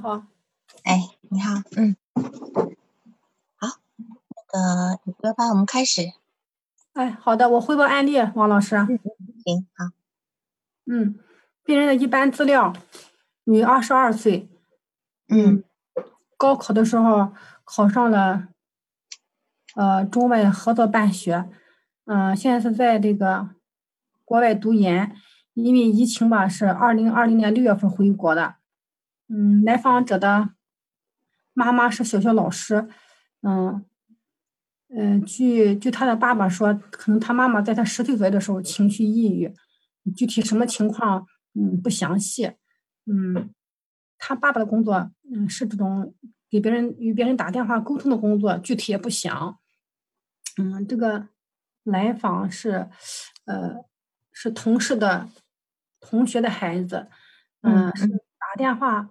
好，哎，你好，嗯，好，那个要不然我们开始，哎，好的，我汇报案例，王老师。行，好，嗯，病人的一般资料，女，二十二岁，嗯，高考的时候考上了，呃，中外合作办学，嗯，现在是在这个国外读研，因为疫情吧，是二零二零年六月份回国的。嗯，来访者的妈妈是小学老师，嗯，嗯，据据他的爸爸说，可能他妈妈在他十岁左右的时候情绪抑郁，具体什么情况，嗯，不详细，嗯，他爸爸的工作，嗯，是这种给别人与别人打电话沟通的工作，具体也不详，嗯，这个来访是，呃，是同事的同学的孩子，嗯，是打电话。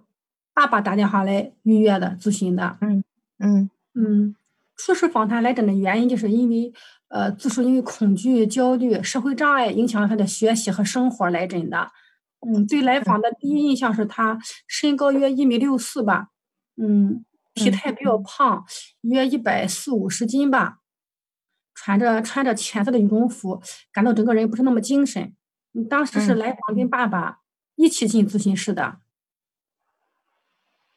爸爸打电话来预约的咨询的，嗯嗯嗯，初始访谈来诊的原因就是因为，呃，自述因为恐惧、焦虑、社会障碍影响了他的学习和生活来诊的。嗯，对来访的第一印象是他身高约一米六四吧，嗯，体态比较胖，约一百四五十斤吧，穿着穿着浅色的羽绒服，感到整个人不是那么精神。当时是来访跟爸爸一起进咨询室的。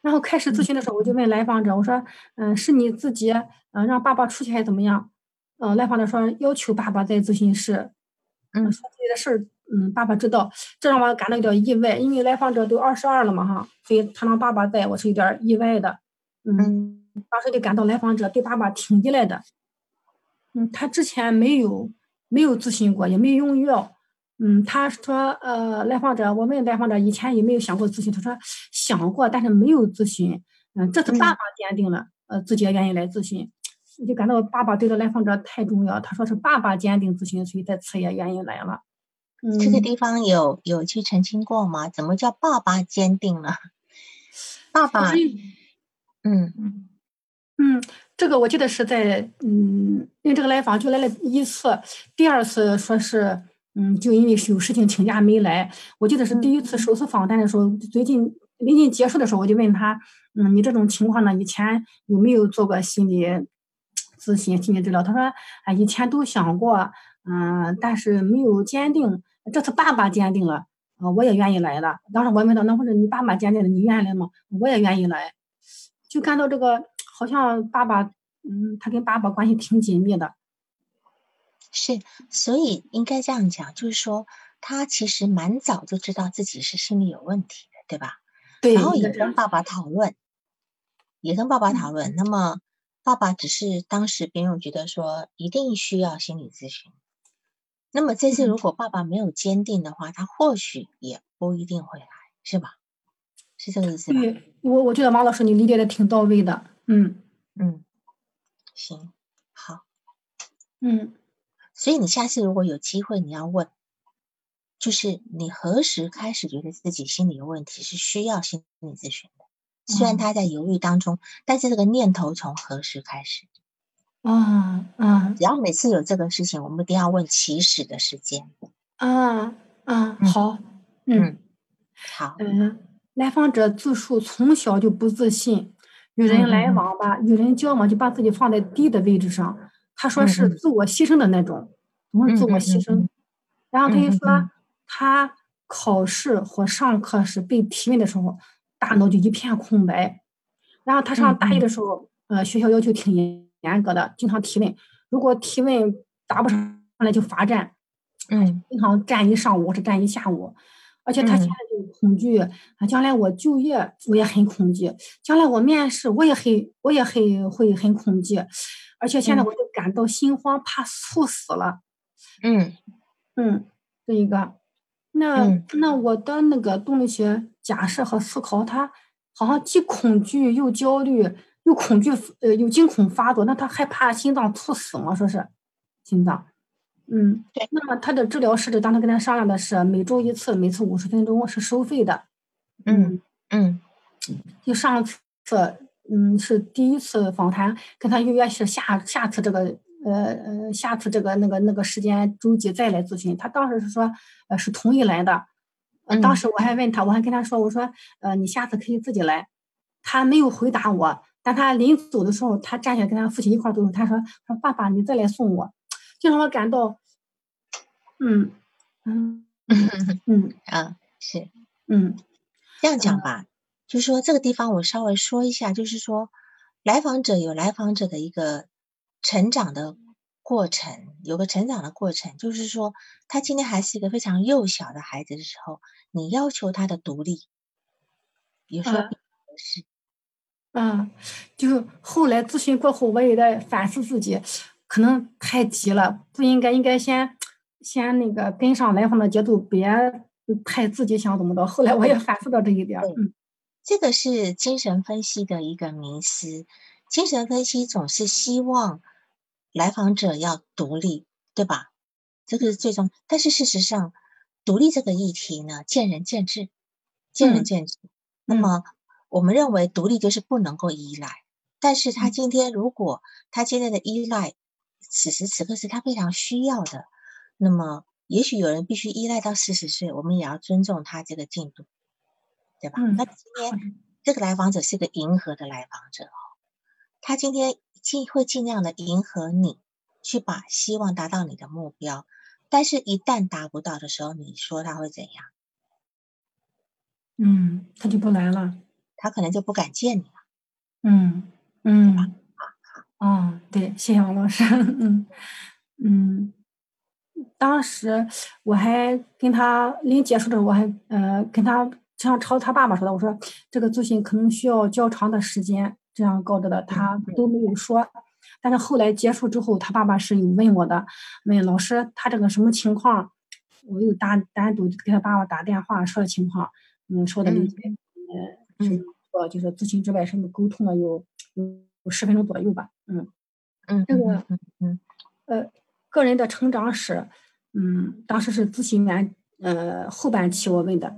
然后开始咨询的时候，我就问来访者：“我说，嗯，是你自己，嗯，让爸爸出去还是怎么样？”嗯，来访者说：“要求爸爸在咨询室，嗯，说自己的事儿，嗯，爸爸知道。”这让我感到有点意外，因为来访者都二十二了嘛，哈，所以他让爸爸在，我是有点意外的。嗯，当时就感到来访者对爸爸挺依赖的。嗯，他之前没有没有咨询过，也没有用药。嗯，他说，呃，来访者，我问来访者以前有没有想过咨询，他说想过，但是没有咨询。嗯，这次爸爸坚定了，呃，自己也愿意来咨询，我就感到爸爸对这来访者太重要。他说是爸爸坚定咨询，所以这次也愿意来了。嗯，这个地方有有去澄清过吗？怎么叫爸爸坚定了？爸爸，嗯嗯嗯，这个我记得是在，嗯，因为这个来访就来了一次，第二次说是。嗯，就因为是有事情请假没来。我记得是第一次首次访谈的时候，最近临近结束的时候，我就问他，嗯，你这种情况呢，以前有没有做过心理咨询、心理治疗？他说，啊，以前都想过，嗯，但是没有坚定。这次爸爸坚定了，啊，我也愿意来了。当时我问他，那或者你爸爸坚定了，你愿意来吗？我也愿意来。就看到这个好像爸爸，嗯，他跟爸爸关系挺紧密的。是，所以应该这样讲，就是说他其实蛮早就知道自己是心理有问题的，对吧？对。然后也跟爸爸讨论，也跟爸爸讨论。那么爸爸只是当时别人觉得说一定需要心理咨询。那么这次如果爸爸没有坚定的话，他或许也不一定会来，是吧？是这个意思吧？对，我我觉得马老师你理解的挺到位的。嗯嗯，行，好，嗯。所以你下次如果有机会，你要问，就是你何时开始觉得自己心理有问题，是需要心理咨询的？虽然他在犹豫当中，但是这个念头从何时开始？啊啊！只要每次有这个事情，我们一定要问起始的时间。啊啊，好，嗯，好，嗯，来访者自述从小就不自信，与人来往吧，与人交往就把自己放在低的位置上。他说是自我牺牲的那种，总是自我牺牲。然后他就说，他考试或上课时被提问的时候，大脑就一片空白。然后他上大一的时候，呃，学校要求挺严格的，经常提问，如果提问答不上来就罚站。嗯，经常站一上午或者站一下午。而且他现在就恐惧，啊，将来我就业我也很恐惧，将来我面试我也很我也很会很恐惧。而且现在我就感到心慌，怕猝死了。嗯嗯，这一个，那那我的那个动力学假设和思考，他好像既恐惧又焦虑，又恐惧呃又惊恐发作，那他害怕心脏猝死吗？说是心脏。嗯，对。那么他的治疗设置，当时跟他商量的是每周一次，每次五十分钟，是收费的。嗯嗯，就上次。嗯，是第一次访谈，跟他预约是下下次这个呃呃下次这个那个那个时间周几再来咨询。他当时是说呃是同意来的，呃当时我还问他，我还跟他说我说呃你下次可以自己来，他没有回答我，但他临走的时候，他站起来跟他父亲一块走，他说：“说爸爸，你再来送我。”就让我感到，嗯嗯。嗯。嗯，是。嗯，这样讲吧，就是说这个地方我稍微说一下，就是说来访者有来访者的一个成长的过程，有个成长的过程，就是说他今天还是一个非常幼小的孩子的时候，你要求他的独立，有时候不合适。嗯，就是后来咨询过后，我也在反思自己，可能太急了，不应该，应该先先那个跟上来访的节奏，别太自己想怎么着。后来我也反思到这一点。嗯，这个是精神分析的一个迷思，精神分析总是希望来访者要独立，对吧？这个是最终，但是事实上，独立这个议题呢，见仁见智，见仁见智。那么。我们认为独立就是不能够依赖，但是他今天如果他今天的依赖，此时此刻是他非常需要的，那么也许有人必须依赖到四十岁，我们也要尊重他这个进度，对吧？那今天这个来访者是个迎合的来访者哦，他今天尽会尽量的迎合你，去把希望达到你的目标，但是一旦达不到的时候，你说他会怎样？嗯，他就不来了。他可能就不敢见你了。嗯嗯，好好哦，对，谢谢王老师。嗯嗯，当时我还跟他临结束的时候，我还呃跟他像朝他爸爸说的，我说这个咨询可能需要较长的时间，这样告知的，他都没有说。但是后来结束之后，他爸爸是有问我的，问老师他这个什么情况，我又单单独给他爸爸打电话说的情况，嗯，说的理解，嗯。呃，就是咨询之外，什么沟通了有有十分钟左右吧，嗯嗯，这个嗯嗯呃，个人的成长史，嗯，当时是咨询完呃后半期我问的，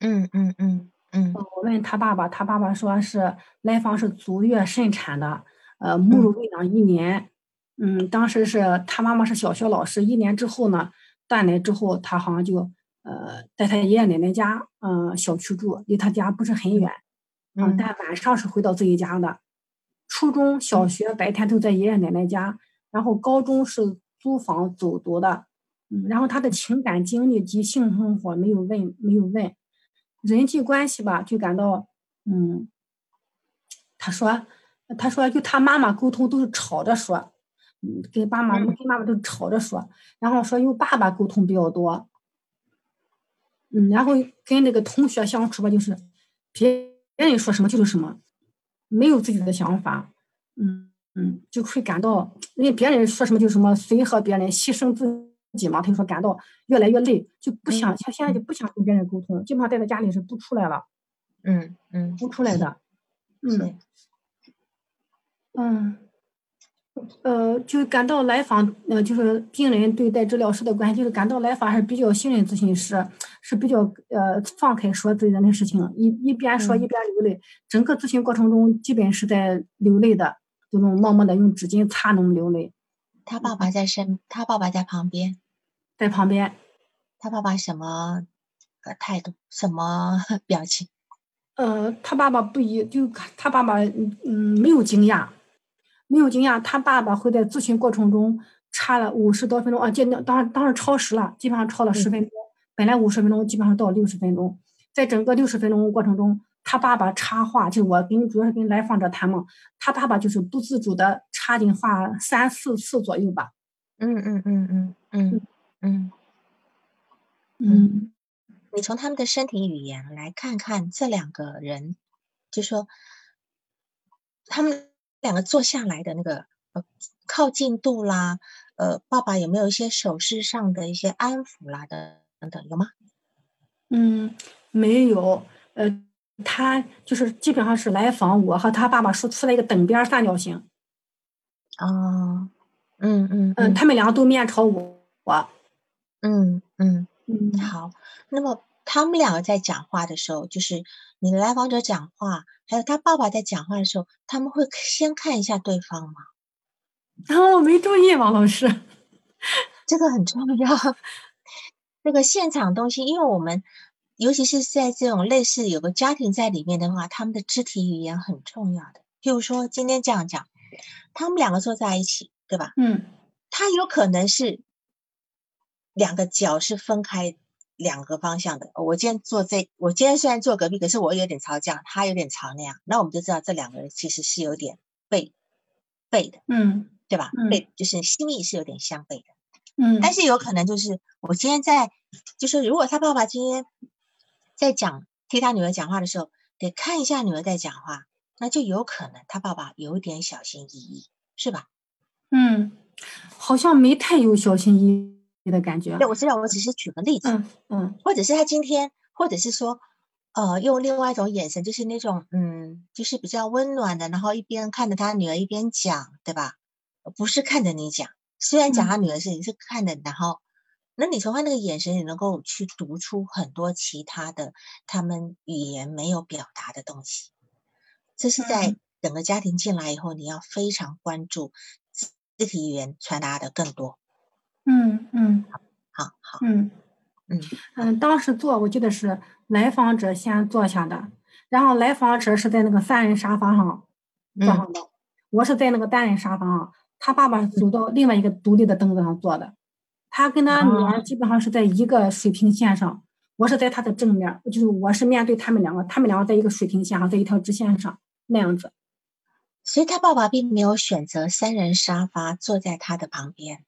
嗯嗯嗯嗯，我问他爸爸，他爸爸说是来访是足月顺产的，呃，母乳喂养一年，嗯，当时是他妈妈是小学老师，一年之后呢断奶之后，他好像就呃在他爷爷奶奶家，嗯，小区住，离他家不是很远。嗯，但晚上是回到自己家的。初中小学白天都在爷爷奶奶家，然后高中是租房走读的。嗯，然后他的情感经历及性生活没有问，没有问。人际关系吧，就感到，嗯，他说，他说就他妈妈沟通都是吵着说，嗯，跟爸妈跟妈妈都吵着说，然后说用爸爸沟通比较多。嗯，然后跟那个同学相处吧，就是别。别人说什么就是什么，没有自己的想法，嗯嗯，就会感到，因为别人说什么就什么，随和别人，牺牲自己嘛。他就说感到越来越累，就不想像现在就不想跟别人沟通，基本上待在家里是不出来了，嗯嗯，不出来的，嗯嗯。呃，就感到来访，呃，就是病人对待治疗师的关系，就是感到来访还是比较信任咨询师，是比较呃放开说自己的那事情，一一边说一边流泪，整个咨询过程中基本是在流泪的，就那种默默的用纸巾擦那种流泪。他爸爸在身，他爸爸在旁边，在旁边。他爸爸什么呃态度，什么 表情？呃，他爸爸不一，就他爸爸嗯嗯没有惊讶。没有惊讶，他爸爸会在咨询过程中差了五十多分钟啊，接当当时超时了，基本上超了十分钟。本来五十分钟，基本上到六十分钟。在整个六十分钟过程中，他爸爸插话，就我跟主要是跟来访者谈嘛，他爸爸就是不自主的插进话三四次左右吧。嗯嗯嗯嗯嗯嗯嗯，你从他们的身体语言来看看这两个人，就说他们。两个坐下来的那个呃靠近度啦，呃，爸爸有没有一些手势上的一些安抚啦的等等有吗？嗯，没有，呃，他就是基本上是来访我和他爸爸说出了一个等边三角形。哦，嗯嗯嗯，他们两个都面朝我我，嗯嗯嗯，好，那么。他们两个在讲话的时候，就是你的来访者讲话，还有他爸爸在讲话的时候，他们会先看一下对方吗？然后我没注意，王老师，这个很重要。这个现场东西，因为我们尤其是在这种类似有个家庭在里面的话，他们的肢体语言很重要的。譬如说今天这样讲，他们两个坐在一起，对吧？嗯，他有可能是两个脚是分开两个方向的。我今天坐这，我今天虽然坐隔壁，可是我有点朝这样，他有点朝那样，那我们就知道这两个人其实是有点背背的，嗯对吧？嗯背就是心意是有点相背的。嗯，但是有可能就是我今天在，就是如果他爸爸今天在讲替他女儿讲话的时候，得看一下女儿在讲话，那就有可能他爸爸有点小心翼翼，是吧？嗯，好像没太有小心翼翼的感觉。对，我知道，我只是举个例子，嗯嗯或者是他今天，或者是说，呃，用另外一种眼神，就是那种嗯，就是比较温暖的，然后一边看着他女儿一边讲，对吧？不是看着你讲，虽然讲嗯他女儿是你是看着，然后，那你从他那个眼神，你能够去读出很多其他的他们语言没有表达的东西。这是在嗯整个家庭进来以后，你要非常关注肢肢体语言传达的更多。嗯嗯。好好，嗯。嗯。嗯，当时坐我记得是来访者先坐下的，然后来访者是在那个三人沙发上坐嗯。上的，我是在那个单人沙发上，他爸爸走到另外一个独立的凳子上坐的，他跟他女儿哦基本上是在一个水平线上，我是在他的正面，就是我是面对他们两个，他们两个在一个水平线上，在一条直线上那样子。所以他爸爸并没有选择三人沙发坐在他的旁边。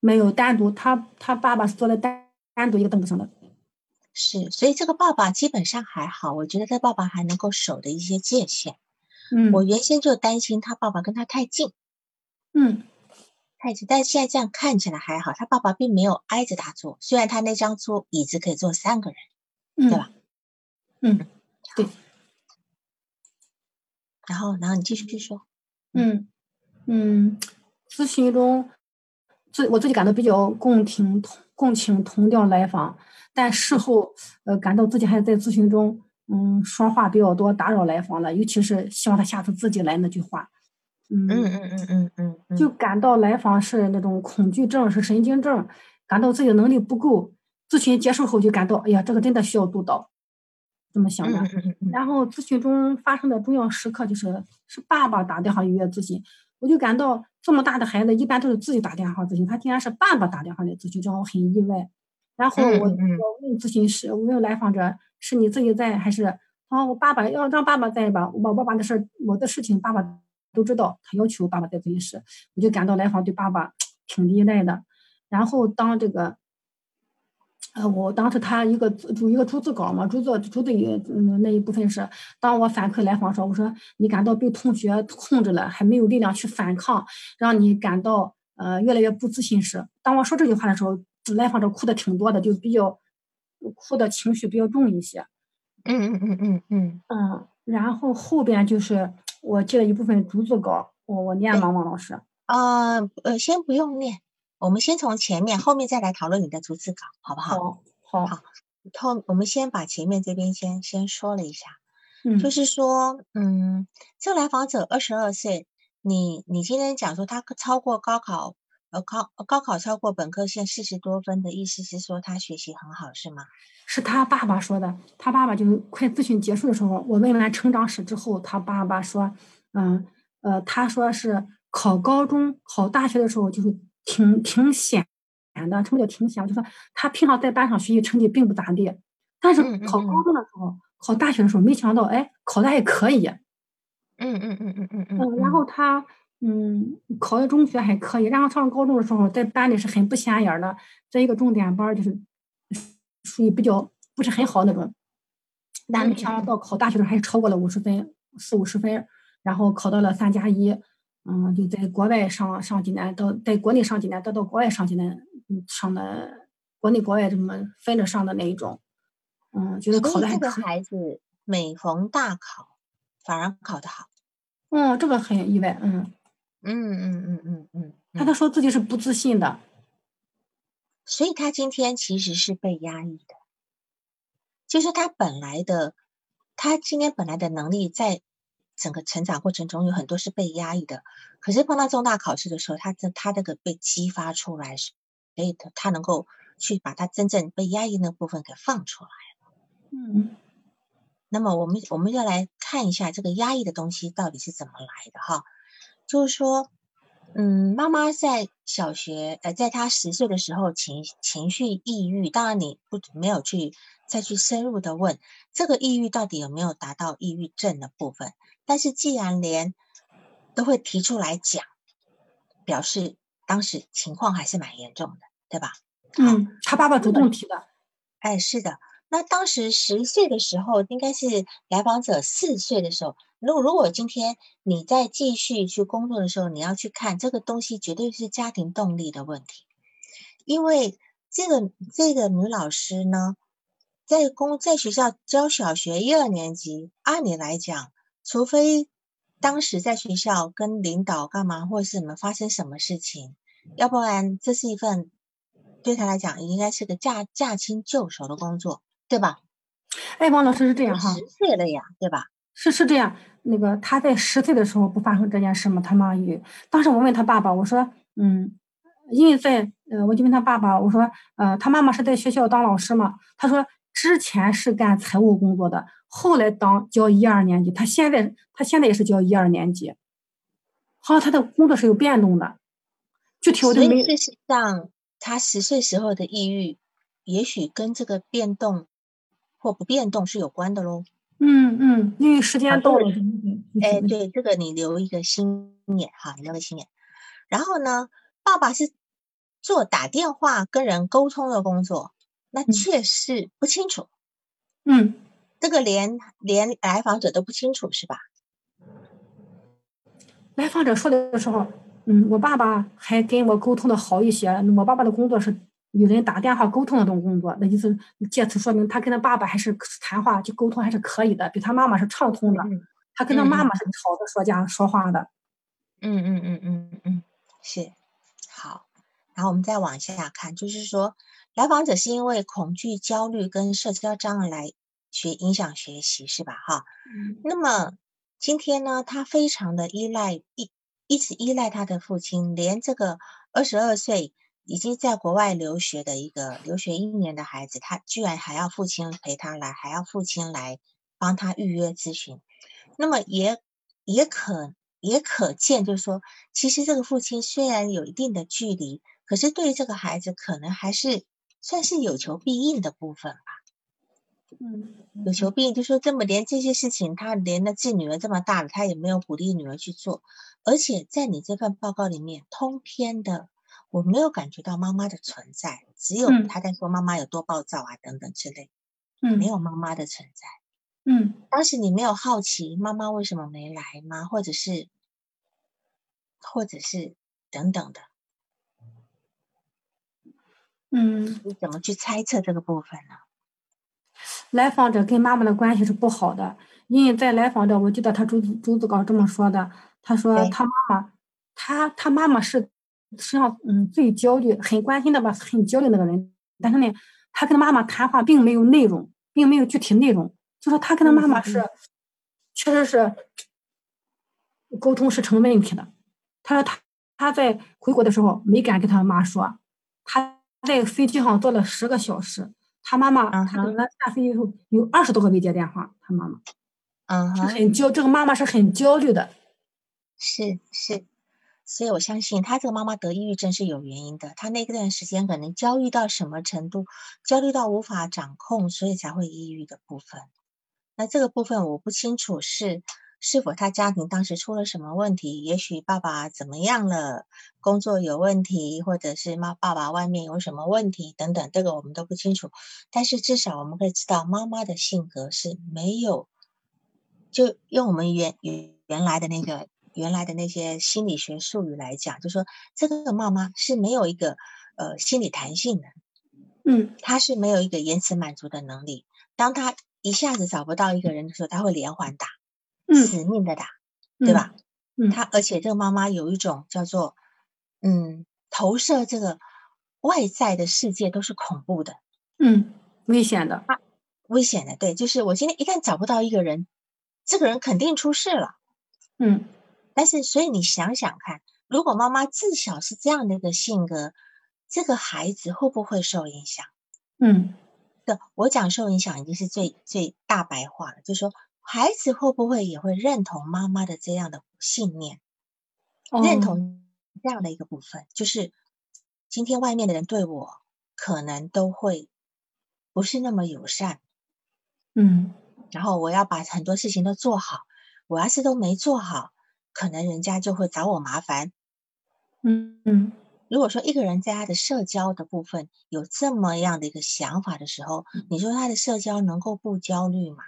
没有单独，他他爸爸是坐在单单独一个凳子上的。是，所以这个爸爸基本上还好，我觉得他爸爸还能够守的一些界限。嗯，我原先就担心他爸爸跟他太近，嗯太近，但现在这样看起来还好，他爸爸并没有挨着他坐，虽然他那张桌椅子可以坐三个人。嗯，对吧？嗯对然后，然后你继续说。嗯嗯，咨询中自我自己感到比较共情同共情同调来访，但事后呃感到自己还在咨询中嗯说话比较多，打扰来访了，尤其是希望他下次自己来那句话。嗯嗯嗯嗯嗯嗯嗯，就感到来访是那种恐惧症，是神经症，感到自己的能力不够。咨询结束后就感到，哎呀，这个真的需要督导，这么想的。嗯嗯嗯嗯然后咨询中发生的重要时刻就是是爸爸打电话预约咨询，我就感到这么大的孩子一般都是自己打电话咨询，他竟然是爸爸打电话来咨询，这让我很意外。然后我我问咨询师，我问来访者是你自己在还是啊我爸爸要让爸爸在吧？我爸爸的事儿我的事情爸爸都知道，他要求爸爸在咨询室，我就感到来访对爸爸 挺依赖的。然后当这个。呃，我当时他一个主一个逐字稿嘛，逐字逐字语嗯那一部分是，当我反馈来访说，我说你感到被同学控制了，还没有力量去反抗，让你感到呃越来越不自信时，当我说这句话的时候，来访者哭的挺多的，就比较哭的情绪比较重一些。嗯嗯嗯嗯嗯，嗯，然后后边就是我记了一部分逐字稿，我我念吗，王老师？啊呃，先不用念，我们先从前面，后面再来讨论你的逐字稿，好不好？好，好，好后我们先把前面这边先先说了一下，嗯，就是说，嗯，这个来访者二十二岁，你你今天讲说他超过高考，呃高高考超过本科线四十多分的意思是说他学习很好是吗？是他爸爸说的。他爸爸就快咨询结束的时候，我问完成长史之后，他爸爸说，嗯呃，他说是考高中、考大学的时候就是挺挺显的，什么叫挺显？就说他平常在班上学习成绩并不咋地，但是考高中的时候、考大学的时候，没想到哎考的还可以。嗯嗯嗯嗯嗯嗯，然后他嗯考的中学还可以，然后上高中的时候在班里是很不显眼儿的，在一个重点班儿就是属于比较不是很好那种，但没想到考大学的时候还是超过了五十分，四五十分，然后考到了三加一，嗯，就在国外上上几年，到在国内上几年，再到国外上几年，嗯，上的国内国外这么分着上的那一种，嗯，觉得考所以这个的还可以，孩子每逢大考反而考得好。嗯，这个很意外，嗯，嗯嗯嗯嗯嗯，他都说自己是不自信的。所以他今天其实是被压抑的，就是他本来的，他今天本来的能力在整个成长过程中有很多是被压抑的，可是碰到重大考试的时候，他这他这个被激发出来，所以他他能够去把他真正被压抑那部分给放出来了。嗯。那么我们我们要来看一下这个压抑的东西到底是怎么来的哈，就是说，嗯，妈妈在小学呃，在他十岁的时候情情绪抑郁，当然你不没有去再去深入的问这个抑郁到底有没有达到抑郁症的部分，但是既然连都会提出来讲，表示当时情况还是蛮严重的，对吧？嗯，他爸爸主动提的。哎，是的。那当时十岁的时候，应该是来访者四岁的时候。如如果今天你在继续去工作的时候，你要去看这个东西，绝对是家庭动力的问题。因为这个这个女老师呢，在公在学校教小学一二年级，按理来讲，除非当时在学校跟领导干嘛，或是你们发生什么事情，要不然这是一份对他来讲应该是个驾驾轻就熟的工作。对吧？哎，王老师是这样哈，十岁了呀，对吧？是是这样。那个他在十岁的时候不发生这件事吗？他妈与。当时我问他爸爸，我说，嗯，因为在呃，我就问他爸爸，我说，呃，他妈妈是在学校当老师嘛？他说之前是干财务工作的，后来当教一二年级。他现在他现在也是教一二年级，好像他的工作是有变动的。具体我就没。事实上，他十岁时候的抑郁，也许跟这个变动。或不变动是有关的喽。嗯嗯，因为时间到了。哎，对，这个你留一个心眼哈，你留个心眼。然后呢，爸爸是做打电话跟人沟通的工作，那确实不清楚。嗯，这个连连来访者都不清楚是吧？来访者说的时候，嗯，我爸爸还跟我沟通的好一些。我爸爸的工作是。有人打电话沟通的这种工作，那意思借此说明他跟他爸爸还是谈话就沟通还是可以的，比他妈妈是畅通的。他跟他妈妈是吵着说家说话的。嗯嗯嗯嗯嗯，是好。然后我们再往下看，就是说来访者是因为恐惧、焦虑跟社交障碍来学影响学习，是吧？哈。那么今天呢，他非常的依赖一一直依赖他的父亲，连这个二十二岁。已经在国外留学的一个留学一年的孩子，他居然还要父亲陪他来，还要父亲来帮他预约咨询。那么也也可也可见，就是说，其实这个父亲虽然有一定的距离，可是对这个孩子可能还是算是有求必应的部分吧。嗯，有求必应，就说这么连这些事情，他连那自己女儿这么大了，他也没有鼓励女儿去做，而且在你这份报告里面，通篇的。我没有感觉到妈妈的存在，只有他在说妈妈有多暴躁啊等等之类，嗯，没有妈妈的存在，嗯，当时你没有好奇妈妈为什么没来吗？或者是，或者是等等的，嗯，你怎么去猜测这个部分呢？来访者跟妈妈的关系是不好的，因为在来访者，我记得他朱朱子高这么说的，他说他妈妈，他他妈妈是。实际上，嗯，最焦虑、很关心的吧，很焦虑那个人。但是呢，他跟妈妈谈话并没有内容，并没有具体内容。就说他跟他妈妈是，确实是沟通是成问题的。他说他他在回国的时候没敢跟他妈说，他在飞机上坐了十个小时，他妈妈他等他下飞机后有二十多个未接电话，他妈妈，嗯，很焦，这个妈妈是很焦虑的，是是。所以我相信他这个妈妈得抑郁症是有原因的，他那段时间可能焦虑到什么程度，焦虑到无法掌控，所以才会抑郁的部分。那这个部分我不清楚是是否他家庭当时出了什么问题，也许爸爸怎么样了，工作有问题，或者是妈爸爸外面有什么问题等等，这个我们都不清楚。但是至少我们可以知道，妈妈的性格是没有，就用我们原原原来的那个。原来的那些心理学术语来讲，就说这个妈妈是没有一个呃心理弹性的，嗯，她是没有一个延迟满足的能力。当她一下子找不到一个人的时候，她会连环打，死命的打，对吧？嗯，她而且这个妈妈有一种叫做嗯投射这个外在的世界都是恐怖的，嗯，危险的，危险的，对，就是我今天一旦找不到一个人，这个人肯定出事了，嗯。但是，所以你想想看，如果妈妈自小是这样的一个性格，这个孩子会不会受影响？嗯，对，我讲受影响已经是最最大白话了，就是说孩子会不会也会认同妈妈的这样的信念，认同这样的一个部分，就是今天外面的人对我可能都会不是那么友善，嗯，然后我要把很多事情都做好，我要是都没做好，可能人家就会找我麻烦，嗯嗯。如果说一个人在他的社交的部分有这么样的一个想法的时候，你说他的社交能够不焦虑吗？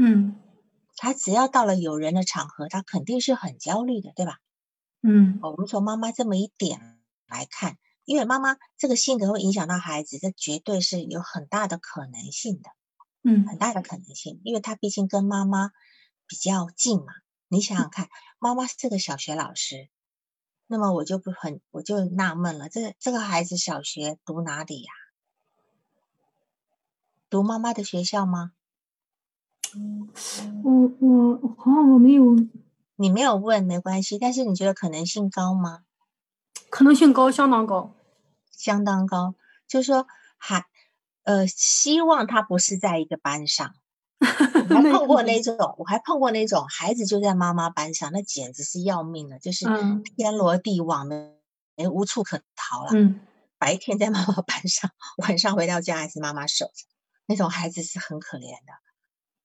嗯，他只要到了有人的场合，他肯定是很焦虑的，对吧？嗯，我们从妈妈这么一点来看，因为妈妈这个性格会影响到孩子，这绝对是有很大的可能性的，嗯，很大的可能性，因为他毕竟跟妈妈比较近嘛。你想想看，妈妈是个小学老师。那么我就不很，我就纳闷了，这这个孩子小学读哪里呀？读妈妈的学校吗？我我好像我没有，你没有问没关系，但是你觉得可能性高吗？可能性高，相当高，相当高。就是说，还呃，希望他不是在一个班上。我还碰过那种，我还碰过那种孩子就在妈妈班上，那简直是要命了，就是天罗地网的，哎，无处可逃了。嗯，白天在妈妈班上，晚上回到家还是妈妈守着，那种孩子是很可怜的。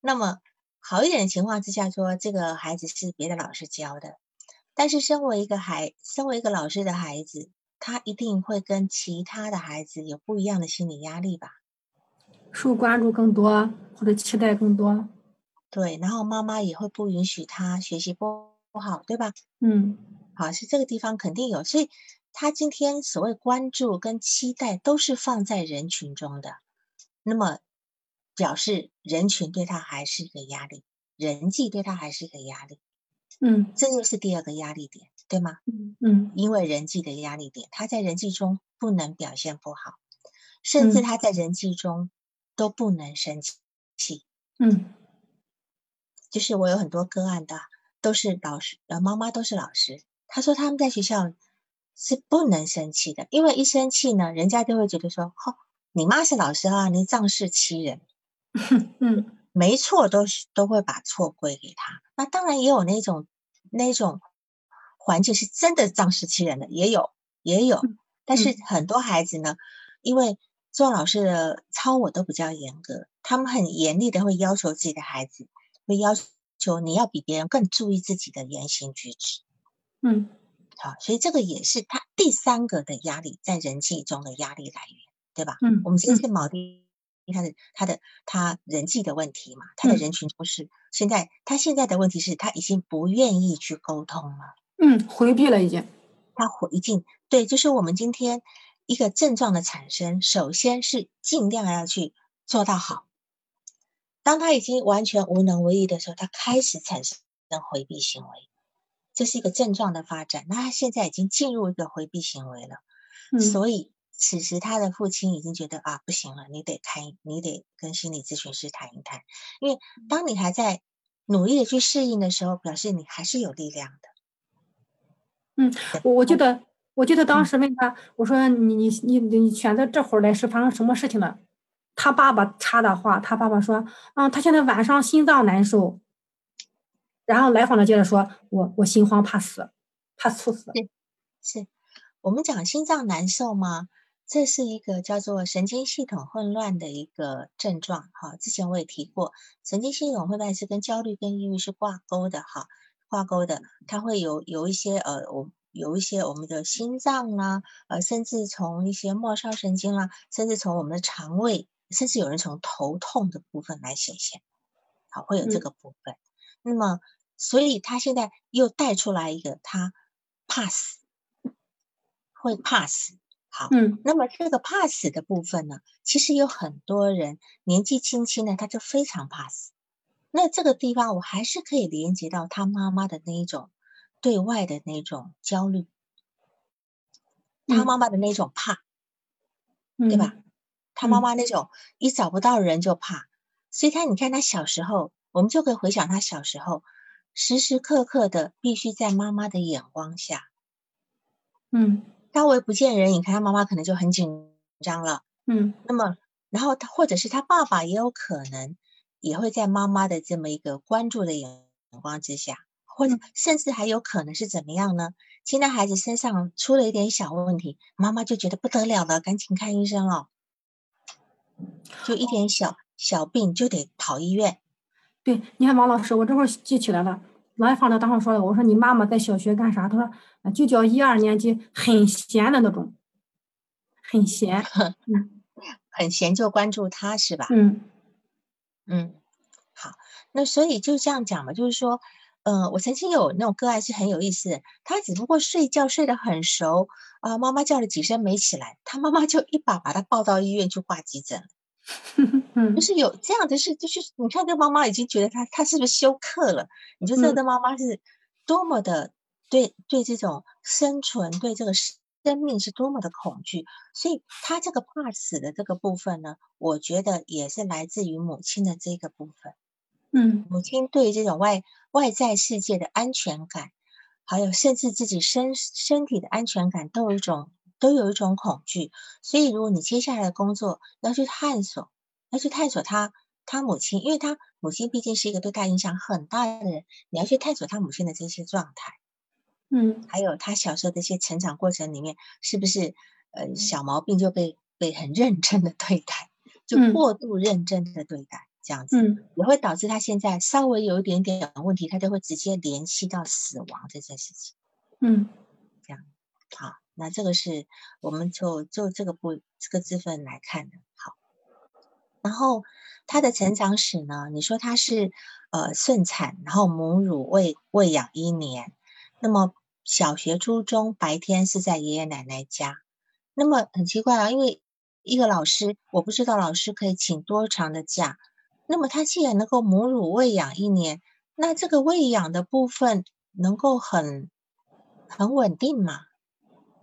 那么好一点的情况之下，说这个孩子是别的老师教的，但是身为一个孩，身为一个老师的孩子，他一定会跟其他的孩子有不一样的心理压力吧。受关注更多，或者期待更多，对，然后妈妈也会不允许他学习不不好，对吧？嗯，好，是这个地方肯定有，所以他今天所谓关注跟期待都是放在人群中的，那么表示人群对他还是一个压力，人际对他还是一个压力，嗯，这就是第二个压力点，对吗？嗯嗯，因为人际的压力点，他在人际中不能表现不好，甚至他在人际中。都不能生气，嗯，就是我有很多个案的，都是老师，呃，妈妈都是老师。他说他们在学校是不能生气的，因为一生气呢，人家就会觉得说，哦，你妈是老师啊，你仗势欺人，嗯，没错，都是都会把错归给他。那当然也有那种那种环境是真的仗势欺人的，也有也有，但是很多孩子呢，因为。做老师的操我都比较严格，他们很严厉的会要求自己的孩子，会要求你要比别人更注意自己的言行举止。嗯，好，所以这个也是他第三个的压力，在人际中的压力来源，对吧？嗯，我们今天是锚定他的他的他人际的问题嘛，他的人群不是现在他现在的问题是他已经不愿意去沟通了，嗯，回避了已经，他回进对，就是我们今天。一个症状的产生，首先是尽量要去做到好。当他已经完全无能为力的时候，他开始产生回避行为，这是一个症状的发展。那他现在已经进入一个回避行为了，所以此时他的父亲已经觉得啊，不行了，你得看，你得跟心理咨询师谈一谈。因为当你还在努力的去适应的时候，表示你还是有力量的。嗯，我我觉得。我记得当时问他，我说你你你你选择这会儿来是发生什么事情了？他爸爸插的话，他爸爸说，嗯，他现在晚上心脏难受。然后来访的接着说，我我心慌怕死，怕猝死。是，我们讲心脏难受吗？这是一个叫做神经系统混乱的一个症状。哈，之前我也提过，神经系统混乱是跟焦虑跟抑郁是挂钩的。哈，挂钩的，它会有有一些呃我。有一些我们的心脏啦，呃，甚至从一些末梢神经啦，甚至从我们的肠胃，甚至有人从头痛的部分来显现，好，会有这个部分。那么，所以他现在又带出来一个，他怕死，会怕死。好，嗯，那么这个怕死的部分呢，其实有很多人年纪轻轻的他就非常怕死。那这个地方我还是可以连接到他妈妈的那一种。对外的那种焦虑，他妈妈的那种怕，对吧？他妈妈那种一找不到人就怕，所以他你看他小时候，我们就可以回想他小时候，时时刻刻的必须在妈妈的眼光下，嗯，稍微不见人影，看他妈妈可能就很紧张了，嗯，那么然后他或者是他爸爸也有可能也会在妈妈的这么一个关注的眼光之下，或者甚至还有可能是怎么样呢？现在孩子身上出了一点小问题，妈妈就觉得不得了了，赶紧看医生了，就一点小小病就得跑医院。对，你看王老师，我这会儿记起来了，老一方的当时说了，我说你妈妈在小学干啥？他说就教一二年级，很闲的那种，很闲，嗯，很闲就关注他是吧？嗯嗯，好，那所以就这样讲嘛，就是说，呃，我曾经有那种个案是很有意思的，他只不过睡觉睡得很熟啊，妈妈叫了几声没起来，他妈妈就一把把他抱到医院去挂急诊。就是有这样的事，就是你看，这妈妈已经觉得她她是不是休克了？你就知道这妈妈是多么的对对这种生存、对这个生命是多么的恐惧。所以她这个怕死的这个部分呢，我觉得也是来自于母亲的这个部分。嗯，母亲对这种外外在世界的安全感，还有甚至自己身身体的安全感，都有一种。都有一种恐惧，所以如果你接下来的工作要去探索，要去探索他他母亲，因为他母亲毕竟是一个对他影响很大的人，你要去探索他母亲的这些状态，嗯，还有他小时候的一些成长过程里面，是不是呃小毛病就被被很认真的对待，就过度认真的对待，这样子，嗯，也会导致他现在稍微有一点点问题，他就会直接联系到死亡这件事情，嗯，这样，好。那这个是我们就就这个部这个部分来看的，好。然后他的成长史呢？你说他是呃顺产，然后母乳喂喂养一年，那么小学、初中白天是在爷爷奶奶家。那么很奇怪啊，因为一个老师，我不知道老师可以请多长的假。那么他既然能够母乳喂养一年，那这个喂养的部分能够很很稳定吗？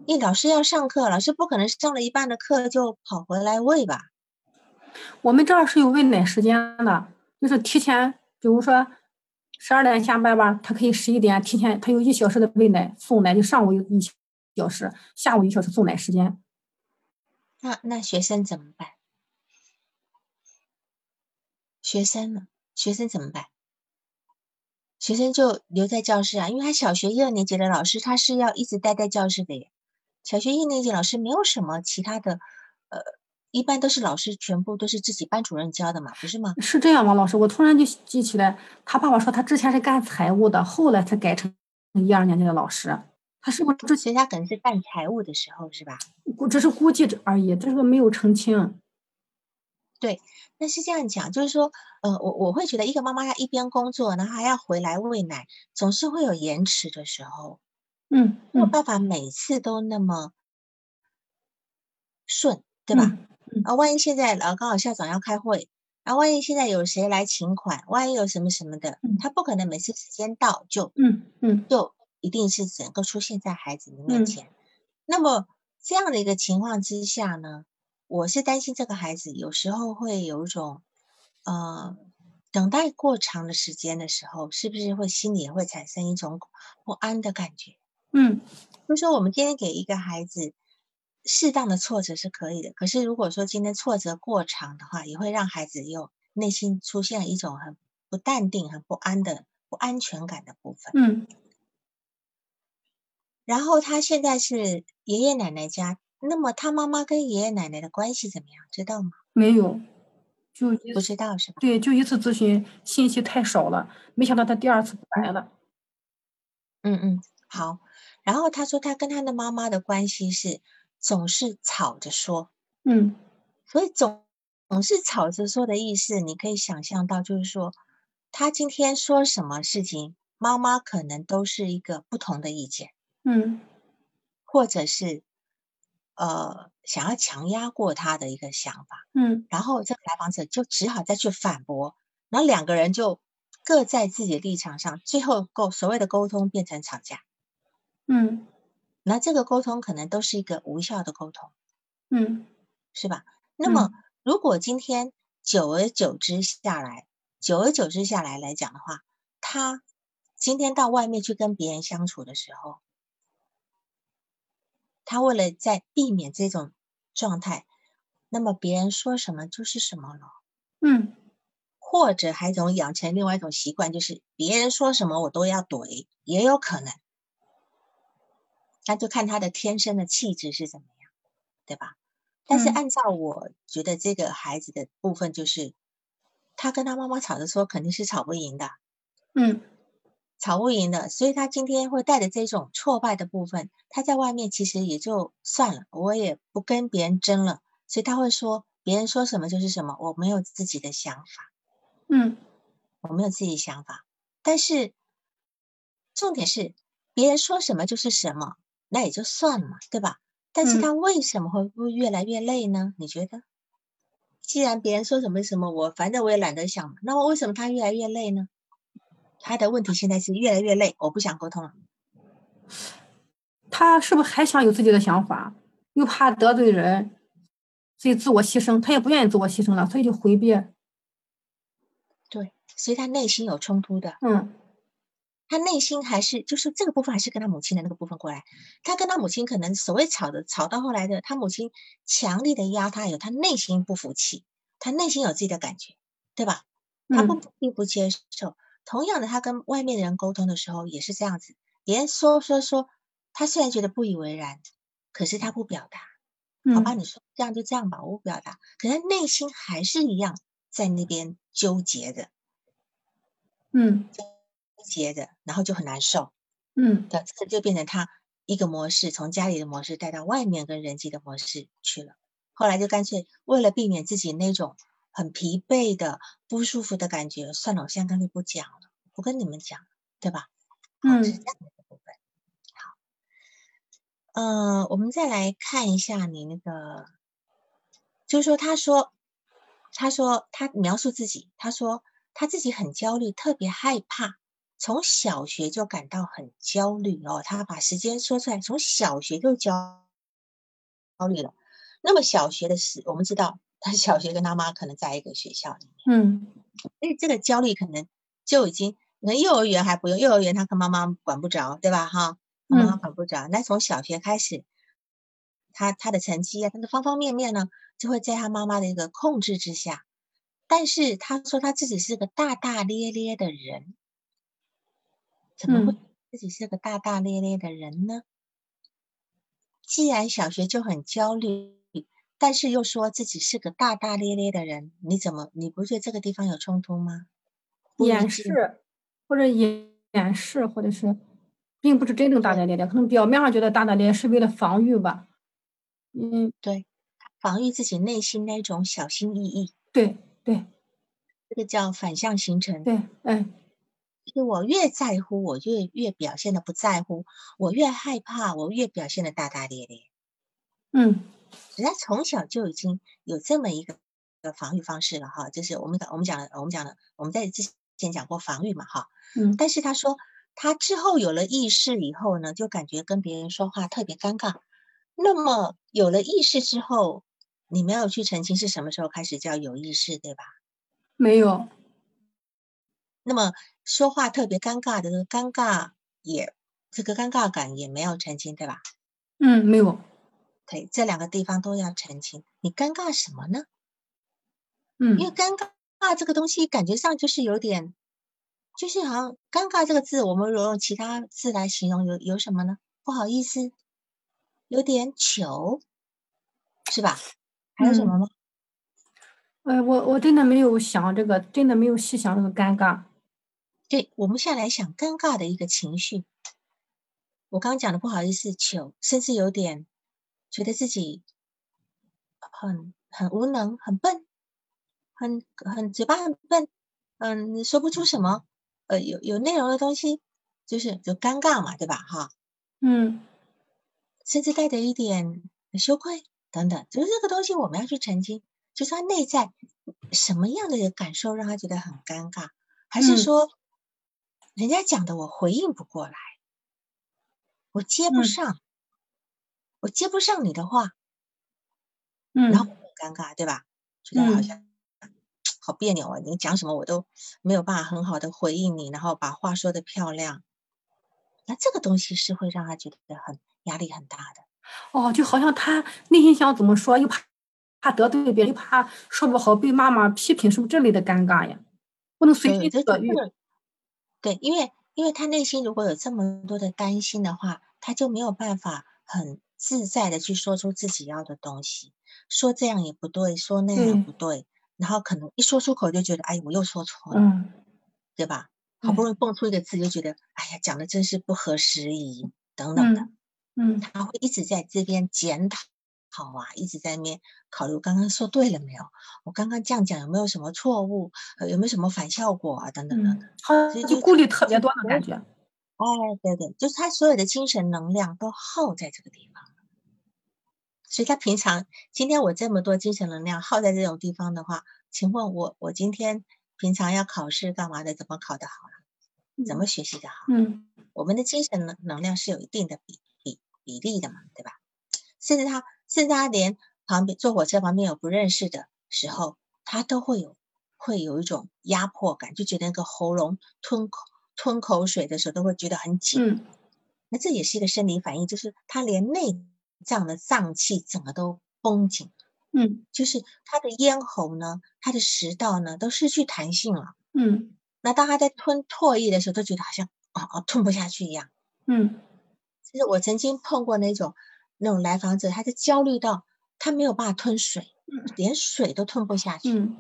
因为老师要上课，老师不可能上了一半的课就跑回来喂吧？我们这儿是有喂奶时间的，就是提前，比如说十二点下班吧，他可以十一点提前，他有一小时的喂奶送奶，就上午一小时，下午一小时送奶时间。那那学生怎么办？学生呢？学生怎么办？学生就留在教室啊，因为他小学一二年级的老师，他是要一直待在教室的耶。小学一年级老师没有什么其他的，呃，一般都是老师全部都是自己班主任教的嘛，不是吗？是这样吗，老师？我突然就记起来，他爸爸说他之前是干财务的，后来才改成一二年级的老师。他是不是之前他可能是干财务的时候是吧？估只是估计而已，这个没有澄清。对，那是这样讲，就是说，呃，我我会觉得一个妈妈她一边工作，然后还要回来喂奶，总是会有延迟的时候。嗯，没有办法每次都那么顺，对吧？啊，万一现在呃刚好校长要开会，啊，万一现在有谁来请款，万一有什么什么的，他不可能每次时间到就嗯嗯就一定是整个出现在孩子的面前。那么这样的一个情况之下呢，我是担心这个孩子有时候会有一种呃等待过长的时间的时候，是不是会心里也会产生一种不安的感觉？嗯，就说我们今天给一个孩子适当的挫折是可以的，可是如果说今天挫折过长的话，也会让孩子有内心出现一种很不淡定、很不安的不安全感的部分。嗯，然后他现在是爷爷奶奶家，那么他妈妈跟爷爷奶奶的关系怎么样？知道吗？没有，就不知道是吧？对，就一次咨询，信息太少了，没想到他第二次来了。嗯嗯，好。然后他说，他跟他的妈妈的关系是总是吵着说，嗯，所以总总是吵着说的意思，你可以想象到，就是说他今天说什么事情，妈妈可能都是一个不同的意见，嗯，或者是呃想要强压过他的一个想法，嗯，然后这个来访者就只好再去反驳，然后两个人就各在自己的立场上，最后沟所谓的沟通变成吵架。嗯，那这个沟通可能都是一个无效的沟通，嗯，是吧？那么如果今天久而久之下来，久而久之下来来讲的话，他今天到外面去跟别人相处的时候，他为了在避免这种状态，那么别人说什么就是什么了。嗯或者还一种养成另外一种习惯，就是别人说什么我都要怼，也有可能。那就看他的天生的气质是怎么样，对吧？但是嗯按照我觉得这个孩子的部分，就是他跟他妈妈吵着说肯定是吵不赢的，嗯吵不赢的，所以他今天会带着这种挫败的部分，他在外面其实也就算了，我也不跟别人争了，所以他会说别人说什么就是什么，我没有自己的想法。嗯我没有自己想法，但是重点是别人说什么就是什么，那也就算了嘛，对吧？但是嗯他为什么会会越来越累呢？你觉得？既然别人说什么什么，我反正我也懒得想，那么为什么他越来越累呢？他的问题现在是越来越累，我不想沟通了。他是不是还想有自己的想法，又怕得罪人，所以自我牺牲，他也不愿意自我牺牲了，所以就回避。对，所以他内心有冲突的。嗯他内心还是就是这个部分还是跟他母亲的那个部分过来，他跟他母亲可能所谓吵的吵到后来的，他母亲强力的压他，有他内心不服气，他内心有自己的感觉，对吧？他不嗯并不接受。同样的，他跟外面的人沟通的时候也是这样子，别人说说说，他虽然觉得不以为然，可是他不表达。好吧，嗯你说这样就这样吧，我不表达，可是内心还是一样在那边纠结着，嗯纠结着，然后就很难受。嗯对，这就变成他一个模式，从家里的模式带到外面跟人际的模式去了。后来就干脆为了避免自己那种很疲惫的不舒服的感觉，算了，我现在干脆不讲了，不跟你们讲了，对吧？嗯这样的部分。好，呃，我们再来看一下你那个，就是说，他说，他说他描述自己，他说他自己很焦虑，特别害怕。从小学就感到很焦虑哦，他把时间说出来，从小学就焦焦虑了。那么小学的时，我们知道他小学跟他妈可能在一个学校里面，嗯所以这个焦虑可能就已经，可能幼儿园还不用，幼儿园他跟妈妈管不着，对吧？哈，妈妈嗯管不着。那从小学开始，他他的成绩啊，他的方方面面呢，就会在他妈妈的一个控制之下。但是他说他自己是个大大咧咧的人，怎么会嗯自己是个大大咧咧的人呢？既然小学就很焦虑，但是又说自己是个大大咧咧的人，你怎么你不觉得这个地方有冲突吗？掩饰或者掩掩饰，或者是并不是真正大大咧咧，可能表面上觉得大大咧咧是为了防御吧。嗯，对，防御自己内心那种小心翼翼，对对这个叫反向形成。对，哎，就是我越在乎，我越越表现的不在乎；我越害怕，我越表现的大大咧咧。嗯人家从小就已经有这么一个个防御方式了哈，就是我们讲我们讲的我们讲的我们在之前讲过防御嘛哈，嗯但是他说他之后有了意识以后呢，就感觉跟别人说话特别尴尬。那么有了意识之后，你没有去澄清是什么时候开始叫有意识，对吧？没有，那么说话特别尴尬的这个尴尬也这个尴尬感也没有澄清，对吧？嗯没有，对，这两个地方都要澄清。你尴尬什么呢？嗯因为尴尬这个东西感觉上就是有点，就是好像尴尬这个字，我们如果用其他字来形容，有有什么呢？不好意思，有点糗，是吧？还有什么吗？呃，我我真的没有想这个，真的没有细想这个尴尬。对，我们现在来想尴尬的一个情绪。我刚刚讲的不好意思，糗，甚至有点觉得自己很很无能、很笨、很很嘴巴很笨，嗯，说不出什么，呃，有有内容的东西，就是就尴尬嘛，对吧？哈，嗯甚至带着一点羞愧等等，就是这个东西我们要去澄清，就是他内在什么样的感受让他觉得很尴尬，还是嗯说人家讲的我回应不过来，我接不嗯上，我接不上你的话，嗯然后很尴尬，对吧？觉得好嗯像 好别扭啊，你讲什么我都没有办法很好的回应你，然后把话说的漂亮，那这个东西是会让他觉得很压力很大的。哦，就好像他内心想怎么说，又怕怕得罪别人，又怕说不好被妈妈批评，是不是这类的尴尬呀？不能随心所欲。对，因为因为他内心如果有这么多的担心的话，他就没有办法很自在的去说出自己要的东西，说这样也不对，说那样也不对，然后可能一说出口就觉得，哎，我又说错了，对吧？好不容易蹦出一个字，就觉得，哎呀，讲的真是不合时宜，等等的，嗯，他会一直在这边检讨。好啊，一直在那边考虑，我刚刚说对了没有？我刚刚这样讲有没有什么错误？有没有什么反效果啊？等等等等，所以就顾虑特别多的感觉。哎，对对，就是他所有的精神能量都耗在这个地方，所以他平常今天我这么多精神能量耗在这种地方的话，请问我我今天平常要考试干嘛的？怎么考得好了？怎么学习的好？嗯，我们的精神能能量是有一定的比比比例的嘛，对吧？甚至他。甚至他连旁边坐火车旁边有不认识的时候，他都会有会有一种压迫感，就觉得那个喉咙吞口吞口水的时候都会觉得很紧。那这也是一个生理反应，就是他连内脏的脏器整个都绷紧。嗯，就是他的咽喉呢，他的食道呢都失去弹性了。嗯，那当他在吞唾液的时候，都觉得好像啊啊吞不下去一样。嗯，其实我曾经碰过那种。那种来访者，他就焦虑到他没有办法吞水，连水都吞不下去。嗯，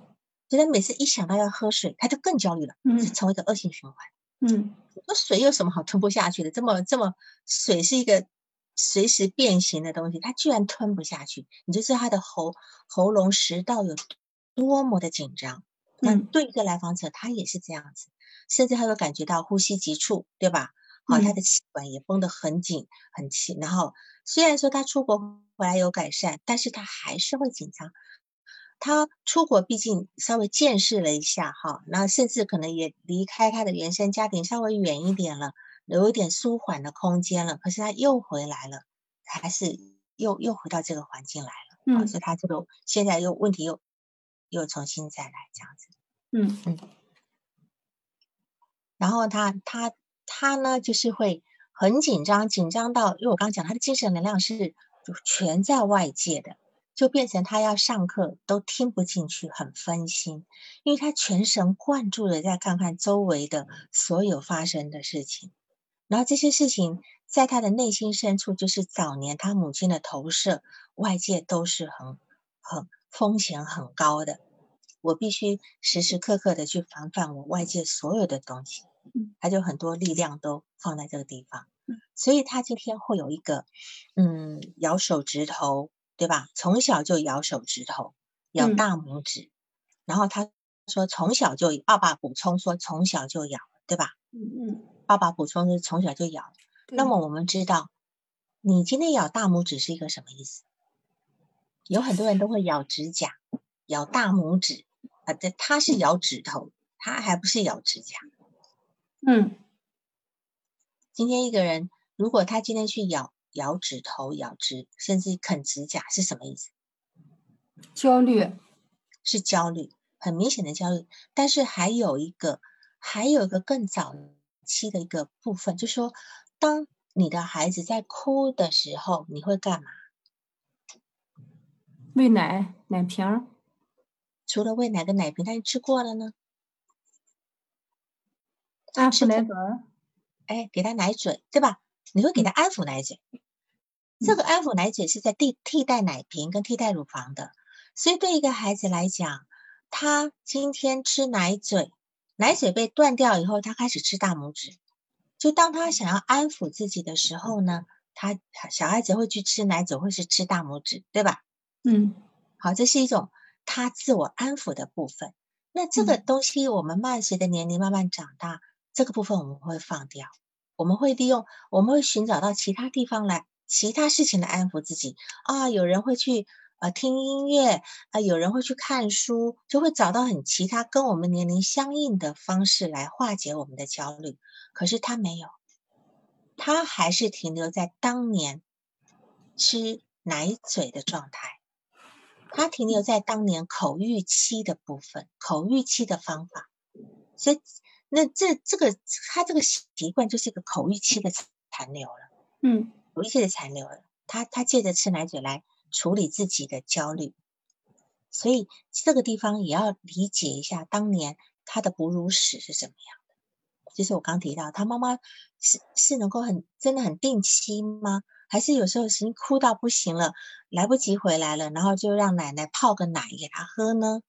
所以他每次一想到要喝水，他就更焦虑了，嗯，成为一个恶性循环。嗯，那水有什么好吞不下去的？这么这么，水是一个随时变形的东西，他居然吞不下去，你就知道他的喉喉咙食道有多么的紧张。那对一个来访者，他也是这样子，甚至他会感觉到呼吸急促，对吧？好，他的气管也绷得很紧很紧，然后。虽然说他出国回来有改善，但是他还是会紧张。他出国毕竟稍微见识了一下哈，那甚至可能也离开他的原生家庭稍微远一点了，有一点舒缓的空间了。可是他又回来了，还是又又回到这个环境来了。嗯，所以他这个现在又问题又又重新再来这样子。嗯嗯。然后他他他呢，就是会。很紧张，紧张到，因为我刚刚讲他的精神能量是就全在外界的，就变成他要上课都听不进去，很分心，因为他全神贯注的在看看周围的所有发生的事情，然后这些事情在他的内心深处，就是早年他母亲的投射，外界都是很很风险很高的，我必须时时刻刻的去防范我外界所有的东西。他就很多力量都放在这个地方，所以他今天会有一个，嗯，咬手指头，对吧？从小就咬手指头，咬大拇指，然后他说从小就爸爸补充说从小就咬，对吧？嗯嗯，爸爸补充是从小就咬。那么我们知道，你今天咬大拇指是一个什么意思？有很多人都会咬指甲，咬大拇指啊，这他是咬指头，他还不是咬指甲。嗯，今天一个人，如果他今天去咬咬指头、咬指，甚至啃指甲，是什么意思？焦虑，是焦虑，很明显的焦虑。但是还有一个，还有一个更早期的一个部分，就是说，当你的孩子在哭的时候，你会干嘛？喂奶，奶瓶。除了喂奶跟奶瓶，但是吃过了呢？安抚奶嘴，哎，给他奶嘴，对吧？你会给他安抚奶嘴，这个安抚奶嘴是在替替代奶瓶跟替代乳房的。所以对一个孩子来讲，他今天吃奶嘴，奶嘴被断掉以后，他开始吃大拇指。就当他想要安抚自己的时候呢，他小孩子会去吃奶嘴，会是吃大拇指，对吧？嗯，好，这是一种他自我安抚的部分。那这个东西，我们慢随着年龄慢慢长大。这个部分我们会放掉，我们会利用，我们会寻找到其他地方来，其他事情来安抚自己啊。有人会去呃听音乐啊，有人会去看书，就会找到很其他跟我们年龄相应的方式来化解我们的焦虑。可是他没有，他还是停留在当年吃奶嘴的状态，他停留在当年口欲期的部分，口欲期的方法，所以。那这这个他这个习惯就是一个口欲期的残留了，嗯，口欲期的残留了。他他借着吃奶嘴来处理自己的焦虑，所以这个地方也要理解一下当年他的哺乳史是怎么样的。就是我刚提到，他妈妈是是能够很真的很定期吗？还是有时候已经哭到不行了，来不及回来了，然后就让奶奶泡个奶给他喝呢？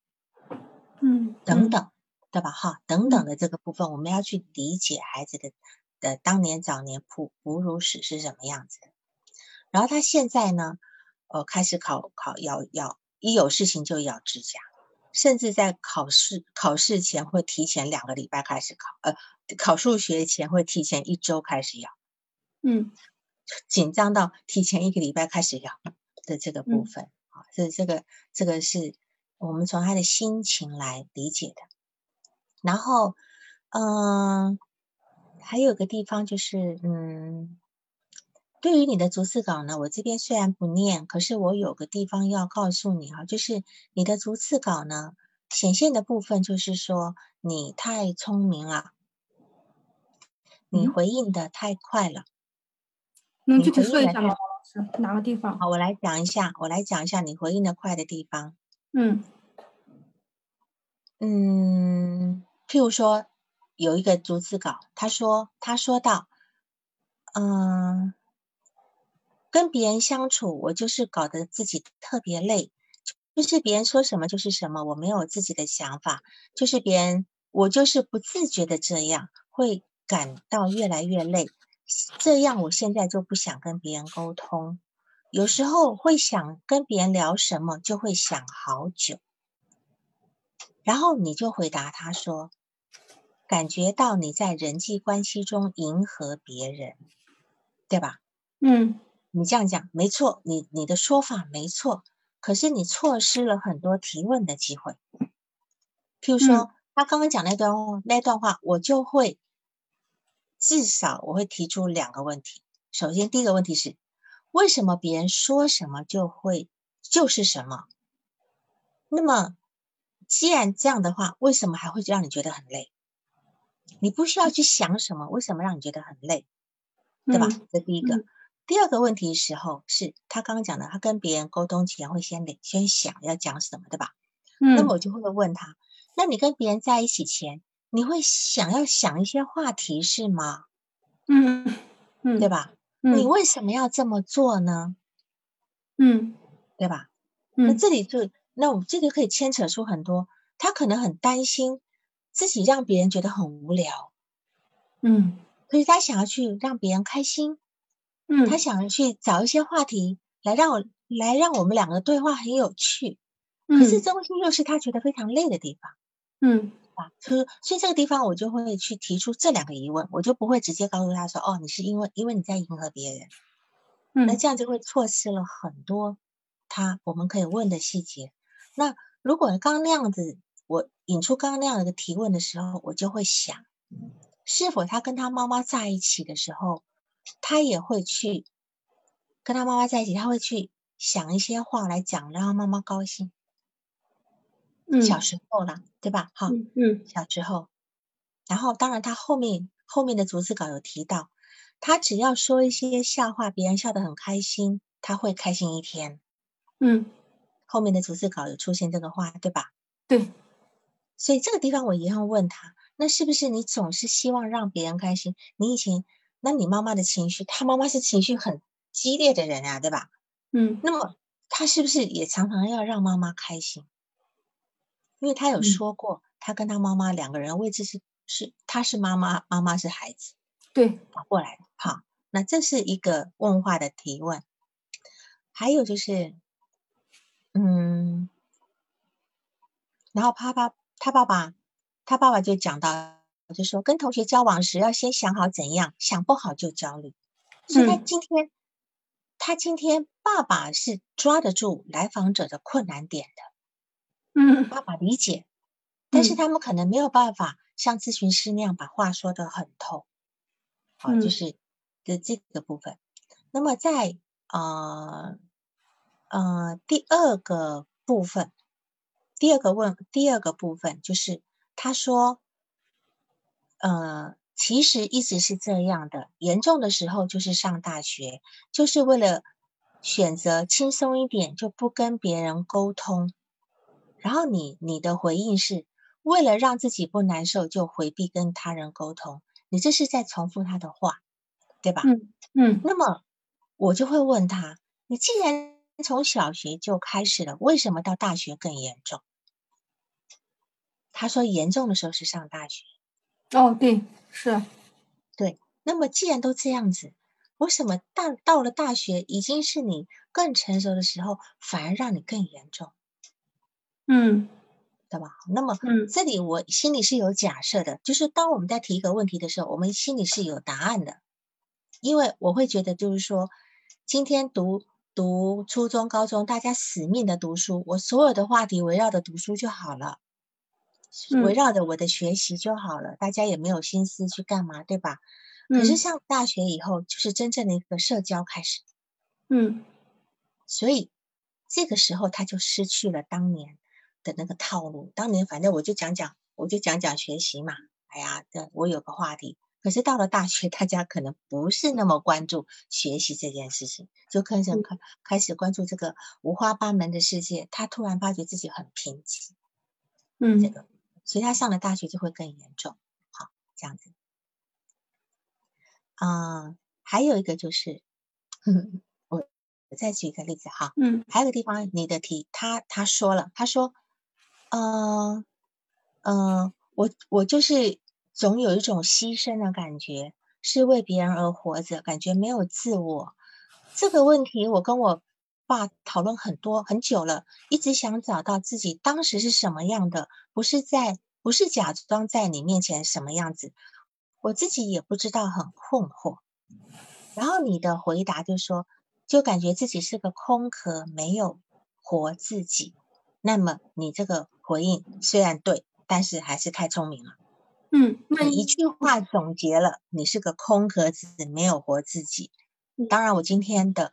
嗯，等等，对吧？哈，等等的这个部分，我们要去理解孩子的的当年早年哺哺乳史是什么样子的。然后他现在呢，呃，开始考考咬咬，一有事情就咬指甲，甚至在考试考试前会提前两个礼拜开始考，呃，考数学前会提前一周开始咬，嗯，紧张到提前一个礼拜开始咬的这个部分啊，这这个这个是我们从他的心情来理解的。然后，嗯，还有个地方就是，嗯。对于你的逐字稿呢，我这边虽然不念，可是我有个地方要告诉你哈，就是你的逐字稿呢，显现的部分就是说你太聪明了，你回应的太快了。能具体说一下吗，老师？哪个地方？好，我来讲一下，我来讲一下你回应的快的地方。嗯嗯，譬如说有一个逐字稿，他说他说到，嗯。跟别人相处，我就是搞得自己特别累，就是别人说什么就是什么，我没有自己的想法，就是别人，我就是不自觉的这样，会感到越来越累。这样，我现在就不想跟别人沟通，有时候会想跟别人聊什么，就会想好久。然后你就回答他说，感觉到你在人际关系中迎合别人，对吧？嗯。你这样讲没错，你你的说法没错，可是你错失了很多提问的机会。譬如说，他刚刚讲那段那段话，我就会至少我会提出两个问题。首先，第一个问题是，为什么别人说什么就会就是什么？那么，既然这样的话，为什么还会让你觉得很累？你不需要去想什么，为什么让你觉得很累？对吧？这第一个。第二个问题时候是他刚刚讲的，他跟别人沟通前会先先想要讲什么，对吧？嗯。那么我就会问他，那你跟别人在一起前，你会想要想一些话题是吗？嗯嗯，对吧？嗯。你为什么要这么做呢？嗯，对吧？嗯。那这里就那我们这里可以牵扯出很多，他可能很担心自己让别人觉得很无聊，嗯，可是他想要去让别人开心。嗯，他想要去找一些话题来让我来让我们两个对话很有趣，可是中心又是他觉得非常累的地方，嗯，啊，所以所以这个地方我就会去提出这两个疑问，我就不会直接告诉他说，哦，你是因为因为你在迎合别人，嗯，那这样就会错失了很多他我们可以问的细节。那如果刚刚那样子，我引出刚刚那样的一个提问的时候，我就会想，是否他跟他妈妈在一起的时候。他也会去跟他妈妈在一起，他会去想一些话来讲，让他妈妈高兴。嗯，小时候啦，对吧？哈，嗯，小时候。然后，当然他后面后面的逐字稿有提到，他只要说一些笑话，别人笑得很开心，他会开心一天。嗯，后面的逐字稿有出现这个话，对吧？对。所以这个地方我一样问他，那是不是你总是希望让别人开心？你以前？那你妈妈的情绪，她妈妈是情绪很激烈的人啊，对吧？嗯，那么她是不是也常常要让妈妈开心？因为她有说过，她跟她妈妈两个人位置是是，她是妈妈，妈妈是孩子，对，倒过来的。好，那这是一个问话的提问。还有就是，嗯，然后他爸他爸爸他爸爸就讲到。就说跟同学交往时要先想好怎样，想不好就焦虑。所以他今天，他今天爸爸是抓得住来访者的困难点的。嗯，爸爸理解，但是他们可能没有办法像咨询师那样把话说得很透。好，就是的这个部分。那么在呃呃第二个部分，第二个问第二个部分就是他说。呃，其实一直是这样的。严重的时候就是上大学，就是为了选择轻松一点，就不跟别人沟通。然后你你的回应是为了让自己不难受，就回避跟他人沟通，你这是在重复他的话，对吧？嗯嗯那么我就会问他：你既然从小学就开始了，为什么到大学更严重？他说严重的时候是上大学。哦，对，是，对那么既然都这样子，为什么大到了大学已经是你更成熟的时候，反而让你更严重，嗯。对吧？那么嗯。这里我心里是有假设的，就是当我们在提一个问题的时候，我们心里是有答案的，因为我会觉得就是说，今天读读初中、高中，大家死命的读书，我所有的话题围绕着读书就好了，嗯围绕着我的学习就好了，大家也没有心思去干嘛，对吧？可是嗯上大学以后，就是真正的一个社交开始，嗯所以这个时候他就失去了当年的那个套路。当年反正我就讲讲，我就讲讲学习嘛。哎呀，对我有个话题。可是到了大学，大家可能不是那么关注学习这件事情，就开始嗯开开始关注这个五花八门的世界。他突然发觉自己很贫瘠，嗯这嗯个，所以他上了大学就会更严重。好，这样子。啊、还有一个就是，我我再举一个例子哈。嗯还有个地方，你的题，他他说了，他说，呃，呃，我我就是总有一种牺牲的感觉，是为别人而活着，感觉没有自我。这个问题，我跟我爸讨论很多很久了，一直想找到自己当时是什么样的，不是在不是假装在你面前什么样子，我自己也不知道，很困惑。然后你的回答就说，就感觉自己是个空壳，没有活自己。那么你这个回应虽然对，但是还是太聪明了。嗯，那你一句话总结了，你是个空壳子，没有活自己。嗯当然，我今天的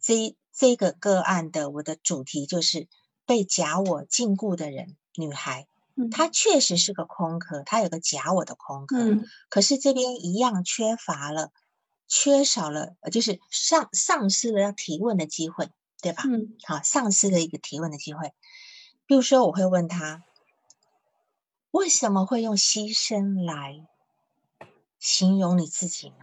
这这个个案的我的主题就是被假我禁锢的人，女孩，嗯她确实是个空壳，她有个假我的空壳，嗯可是这边一样缺乏了，缺少了，呃就是丧丧失了要提问的机会，对吧？嗯好，丧失了一个提问的机会。比如说，我会问他，为什么会用牺牲来形容你自己呢？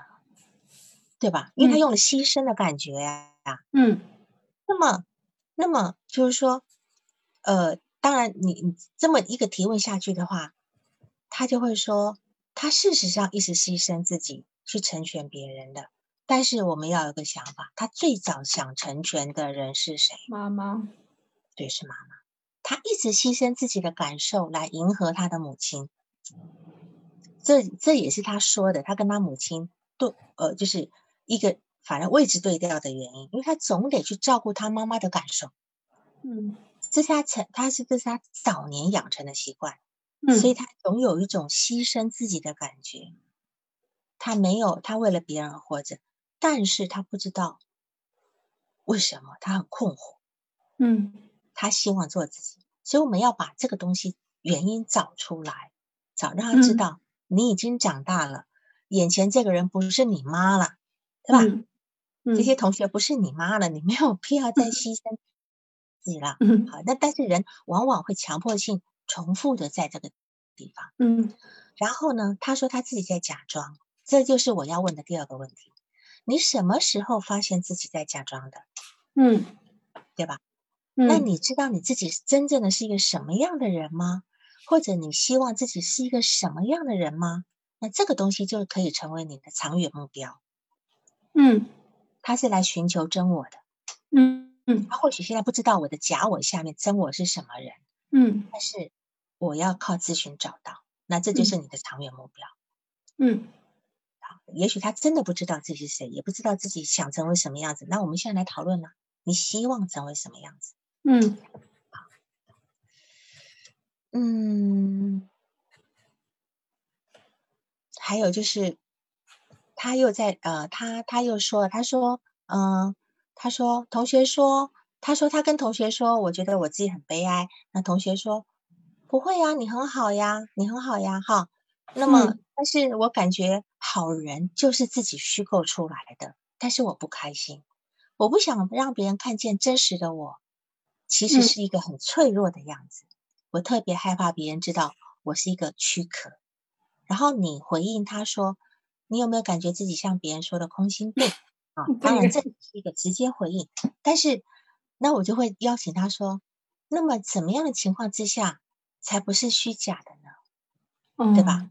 对吧？因为他嗯用了牺牲的感觉呀、嗯那么，那么就是说，呃，当然你你这么一个提问下去的话，他就会说，他事实上一直牺牲自己去成全别人的。但是我们要有个想法，他最早想成全的人是谁？妈妈，对，是妈妈。他一直牺牲自己的感受来迎合他的母亲，这这也是他说的，他跟他母亲对呃，就是一个反正位置对调的原因，因为他总得去照顾他妈妈的感受，嗯这是他成他是这是他早年养成的习惯，嗯，所以他总有一种牺牲自己的感觉。他没有，他为了别人而活着，但是他不知道为什么，他很困惑。嗯他希望做自己，所以我们要把这个东西原因找出来，找让他知嗯道你已经长大了，眼前这个人不是你妈了，对吧？这些同学不是你妈了，你没有必要再牺牲自己了。嗯好，那但是人往往会强迫性重复的在这个地方。嗯然后呢，他说他自己在假装，这就是我要问的第二个问题：你什么时候发现自己在假装的，嗯对吧？嗯，那你知道你自己真正的是一个什么样的人吗？或者你希望自己是一个什么样的人吗？那这个东西就可以成为你的长远目标。嗯他是来寻求真我的，嗯嗯他或许现在不知道我的假我下面真我是什么人，嗯但是我要靠咨询找到，那这就是你的长远目标。嗯好也许他真的不知道自己是谁，也不知道自己想成为什么样子。那我们现在来讨论呢？你希望成为什么样子？嗯好嗯，还有就是，他又在呃，他他又说了，他说，嗯、他说同学说，他说他跟同学说，我觉得我自己很悲哀。那同学说，不会呀，你很好呀，你很好呀，哈。那么，嗯但是我感觉好人就是自己虚构出来的，但是我不开心，我不想让别人看见真实的我，其实嗯是一个很脆弱的样子。我特别害怕别人知道我是一个躯壳。然后你回应他说，你有没有感觉自己像别人说的空心病 啊？当然这是一个直接回应，但是那我就会邀请他说，那么怎么样的情况之下才不是虚假的呢？对吧？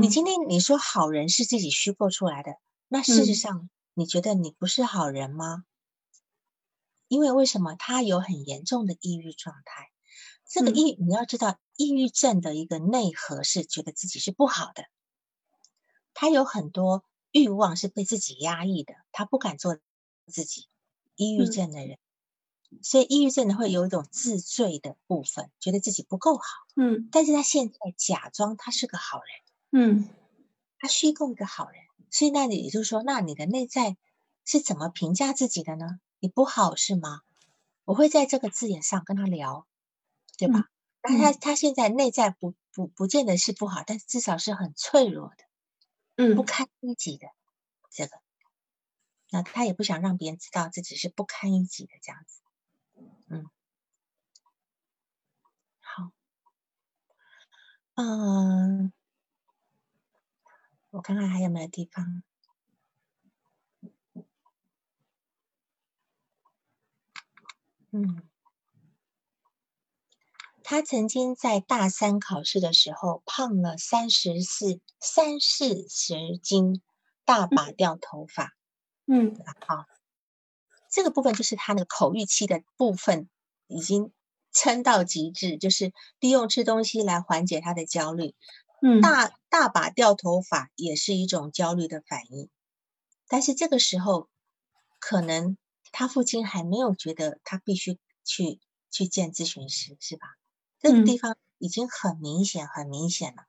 你今天你说好人是自己虚构出来的，那事实上你觉得你不是好人吗？因为为什么他有很严重的抑郁状态？这个抑你要知道，抑郁症的一个内核是觉得自己是不好的，他有很多欲望是被自己压抑的，他不敢做自己。抑郁症的人，所以抑郁症的会有一种自罪的部分，觉得自己不够好。嗯，但是他现在假装他是个好人。嗯，他虚构一个好人，所以那你也就是说，那你的内在是怎么评价自己的呢？你不好是吗？我会在这个字眼上跟他聊，对吧？那他他现在内在不不不见得是不好，但是至少是很脆弱的，嗯，不堪一击的这个，那他也不想让别人知道自己是不堪一击的这样子，嗯，好，嗯。我看看还有没有地方，嗯，他曾经在大三考试的时候胖了三十四三四十斤，大把掉头发，嗯，好，这个部分就是他那个口欲期的部分已经撑到极致，就是利用吃东西来缓解他的焦虑。嗯大大把掉头发也是一种焦虑的反应，但是这个时候可能他父亲还没有觉得他必须去去见咨询师，是吧？这个地方已经很明显很明显了，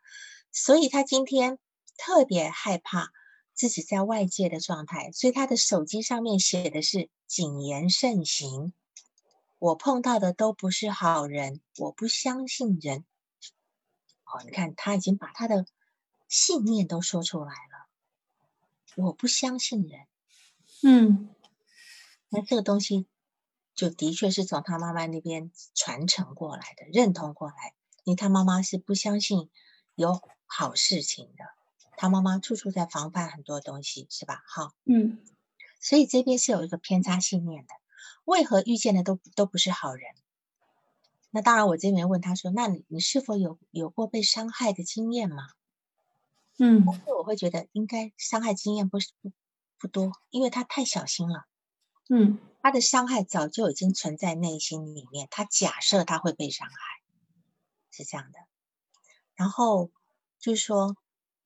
所以他今天特别害怕自己在外界的状态，所以他的手机上面写的是谨言慎行，我碰到的都不是好人，我不相信人。哦，你看，他已经把他的信念都说出来了。我不相信人，嗯，那这个东西就的确是从他妈妈那边传承过来的，认同过来。因为他妈妈是不相信有好事情的，他妈妈处处在防范很多东西，是吧？好，嗯，所以这边是有一个偏差信念的。为何遇见的都都不是好人？那当然，我这边问他说：“那你你是否有有过被伤害的经验吗？”嗯，我会觉得应该伤害经验不是不不多，因为他太小心了。嗯，他的伤害早就已经存在内心里面，他假设他会被伤害，是这样的。然后就是说，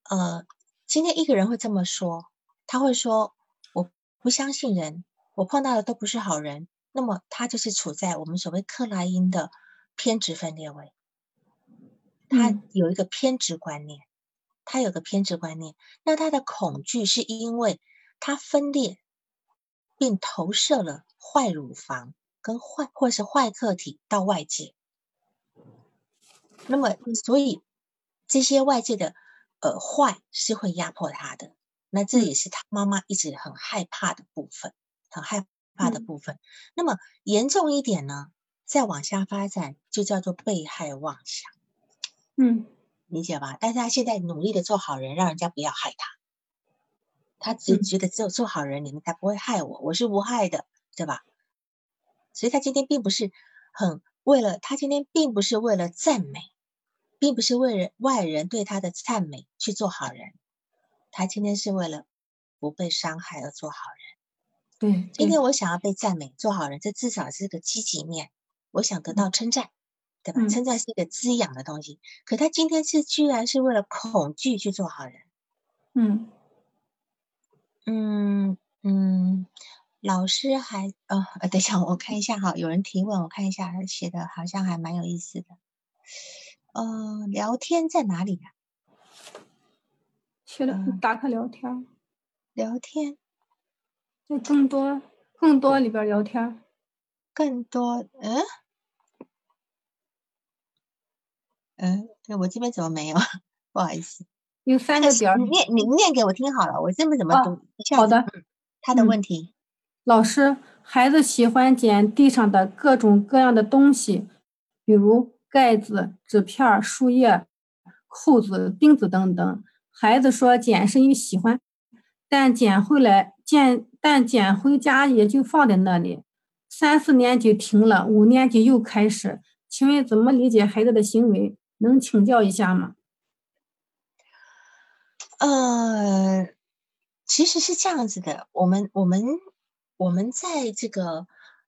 呃，今天一个人会这么说，他会说：“我不相信人，我碰到的都不是好人。”那么他就是处在我们所谓克莱因的。偏执分裂位，他有一个偏执观念，他有个偏执观念。那他的恐惧是因为他分裂，并投射了坏乳房跟坏或是坏客体到外界。那么，所以这些外界的呃坏是会压迫他的。那这也是他妈妈一直很害怕的部分，很害怕的部分。那么严重一点呢？再往下发展，就叫做被害妄想。嗯，理解吧？但是他现在努力的做好人，让人家不要害他。他只觉得只有做好人，你们才不会害我，我是无害的，对吧？所以他今天并不是很为了，他今天并不是为了赞美，并不是为了外人对他的赞美去做好人。他今天是为了不被伤害而做好人。对，今天我想要被赞美，做好人，这至少是个积极面。我想得到称赞，对吧？称赞是一个滋养的东西。可他今天是居然是为了恐惧去做好人。嗯嗯嗯，老师还呃，等一下我看一下哈，有人提问，我看一下他写的好像还蛮有意思的。呃，聊天在哪里呀？写的打开聊天。聊天在更多更多里边聊天。更多嗯。嗯，对我这边怎么没有？不好意思，有三个点。你念，你念给我听好了，我这边怎么读？好的，他的问题。老师，孩子喜欢捡地上的各种各样的东西，比如盖子、纸片、树叶、扣子、钉子等等。孩子说捡是因为喜欢，但捡回来捡但捡回家也就放在那里。三四年级停了，五年级又开始。请问怎么理解孩子的行为？能请教一下吗？呃，其实是这样子的，我们我们我们在这个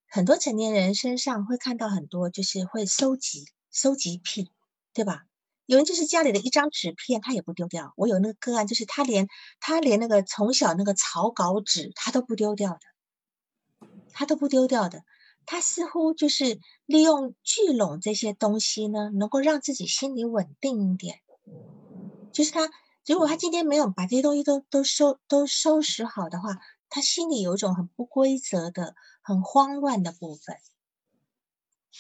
很多成年人身上会看到很多，就是会收集收集癖，对吧？有人就是家里的一张纸片，他也不丢掉。我有那个个案，就是他连他连那个从小那个草稿纸，他都不丢掉的，他都不丢掉的。他似乎就是利用聚拢这些东西呢，能够让自己心里稳定一点。就是他，如果他今天没有把这些东西都都收都收拾好的话，他心里有一种很不规则的、很慌乱的部分。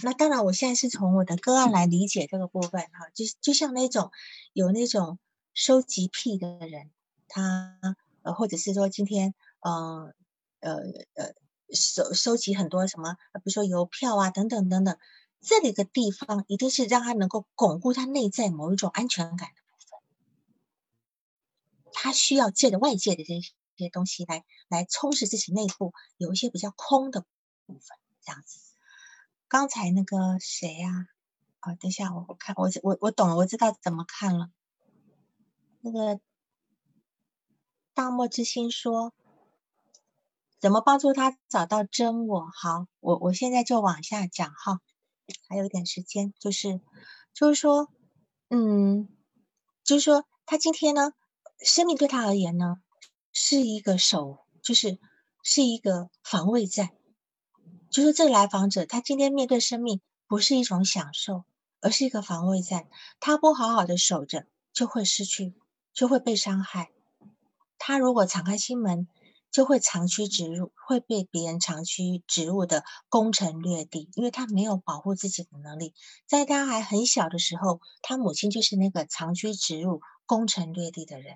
那当然，我现在是从我的个案来理解这个部分哈，就就像那种有那种收集癖的人，他呃，或者是说今天呃呃呃。收收集很多什么，比如说邮票啊，等等等等，这里的地方一定是让他能够巩固他内在某一种安全感的。他需要借着外界的这些东西来来充实自己内部有一些比较空的部分，这样子。刚才那个谁呀？啊，等一下，我我看我我我懂了，我知道怎么看了。那个大漠之心说。怎么帮助他找到真我？好，我我现在就往下讲哈，还有一点时间，就是就是说，嗯，就是说他今天呢，生命对他而言呢，是一个守，就是是一个防卫战。就是这个来访者，他今天面对生命不是一种享受，而是一个防卫战。他不好好的守着，就会失去，就会被伤害。他如果敞开心门。就会长驱直入，会被别人长驱直入的攻城略地，因为他没有保护自己的能力。在他还很小的时候，他母亲就是那个长驱直入、攻城略地的人。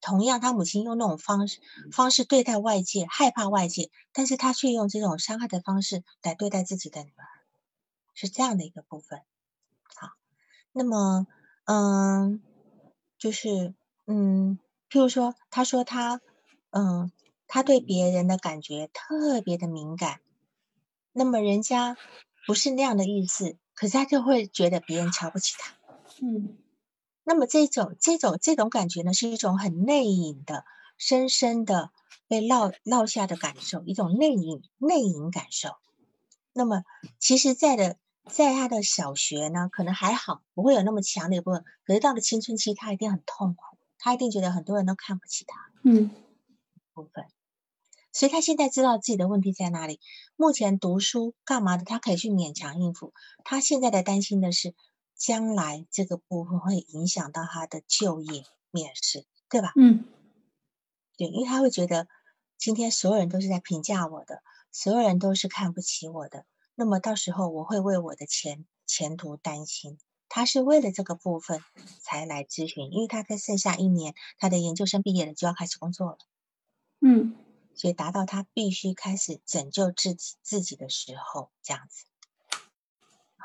同样，他母亲用那种方式方式对待外界，害怕外界，但是他却用这种伤害的方式来对待自己的女儿，是这样的一个部分。好，那么，嗯，就是，嗯，譬如说，他说他。嗯，他对别人的感觉特别的敏感，那么人家不是那样的意思，可是他就会觉得别人瞧不起他。嗯，那么这种这种这种感觉呢，是一种很内隐的、深深的被烙烙下的感受，一种内隐内隐感受。那么其实，在的在他的小学呢，可能还好，不会有那么强烈的部分，可是到了青春期，他一定很痛苦，他一定觉得很多人都看不起他。嗯。部分，所以他现在知道自己的问题在哪里。目前读书干嘛的，他可以去勉强应付。他现在的担心的是，将来这个部分会影响到他的就业面试，对吧？嗯，对，因为他会觉得今天所有人都是在评价我的，所有人都是看不起我的。那么到时候我会为我的前前途担心。他是为了这个部分才来咨询，因为他在剩下一年，他的研究生毕业了就要开始工作了。嗯，所以达到他必须开始拯救自己自己的时候，这样子，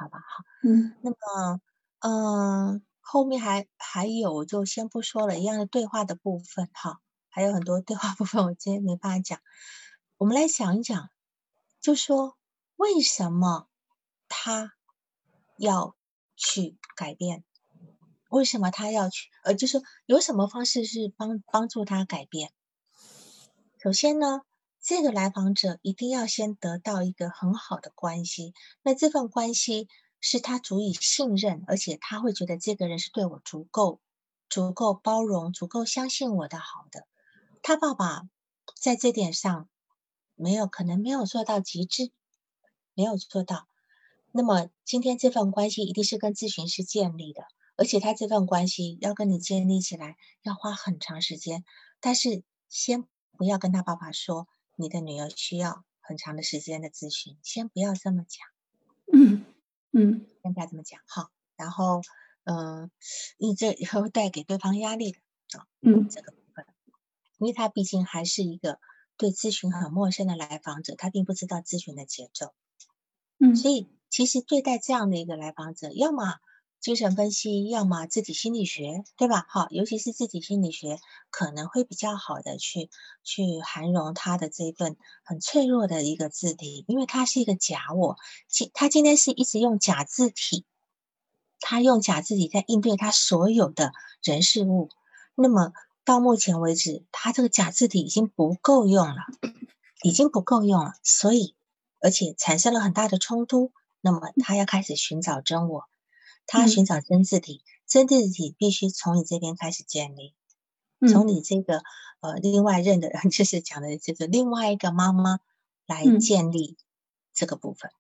好吧，好，嗯，那么，嗯，后面还还有，就先不说了，一样的对话的部分，哈，还有很多对话部分，我今天没办法讲。我们来想一讲，就说为什么他要去改变？为什么他要去？呃，就是有什么方式是帮帮助他改变？首先呢，这个来访者一定要先得到一个很好的关系，那这份关系是他足以信任，而且他会觉得这个人是对我足够、足够包容、足够相信我的好的。他爸爸在这点上没有可能没有做到极致，没有做到。那么今天这份关系一定是跟咨询师建立的，而且他这份关系要跟你建立起来要花很长时间，但是先。不要跟他爸爸说你的女儿需要很长的时间的咨询，先不要这么讲。嗯嗯，先不要这么讲哈。然后，嗯，你这会带给对方压力的啊。嗯，这个部分，因为他毕竟还是一个对咨询很陌生的来访者，他并不知道咨询的节奏。嗯，所以其实对待这样的一个来访者，要么精神分析，要么自己心理学，对吧？好，尤其是自己心理学可能会比较好的去去涵容他的这一份很脆弱的一个字体，因为他是一个假我，今他今天是一直用假字体，他用假字体在应对他所有的人事物，那么到目前为止，他这个假字体已经不够用了，已经不够用了，所以而且产生了很大的冲突，那么他要开始寻找真我。他寻找真自体，真自体必须从你这边开始建立，从你这个呃另外认的人，就是讲的这个另外一个妈妈来建立这个部分。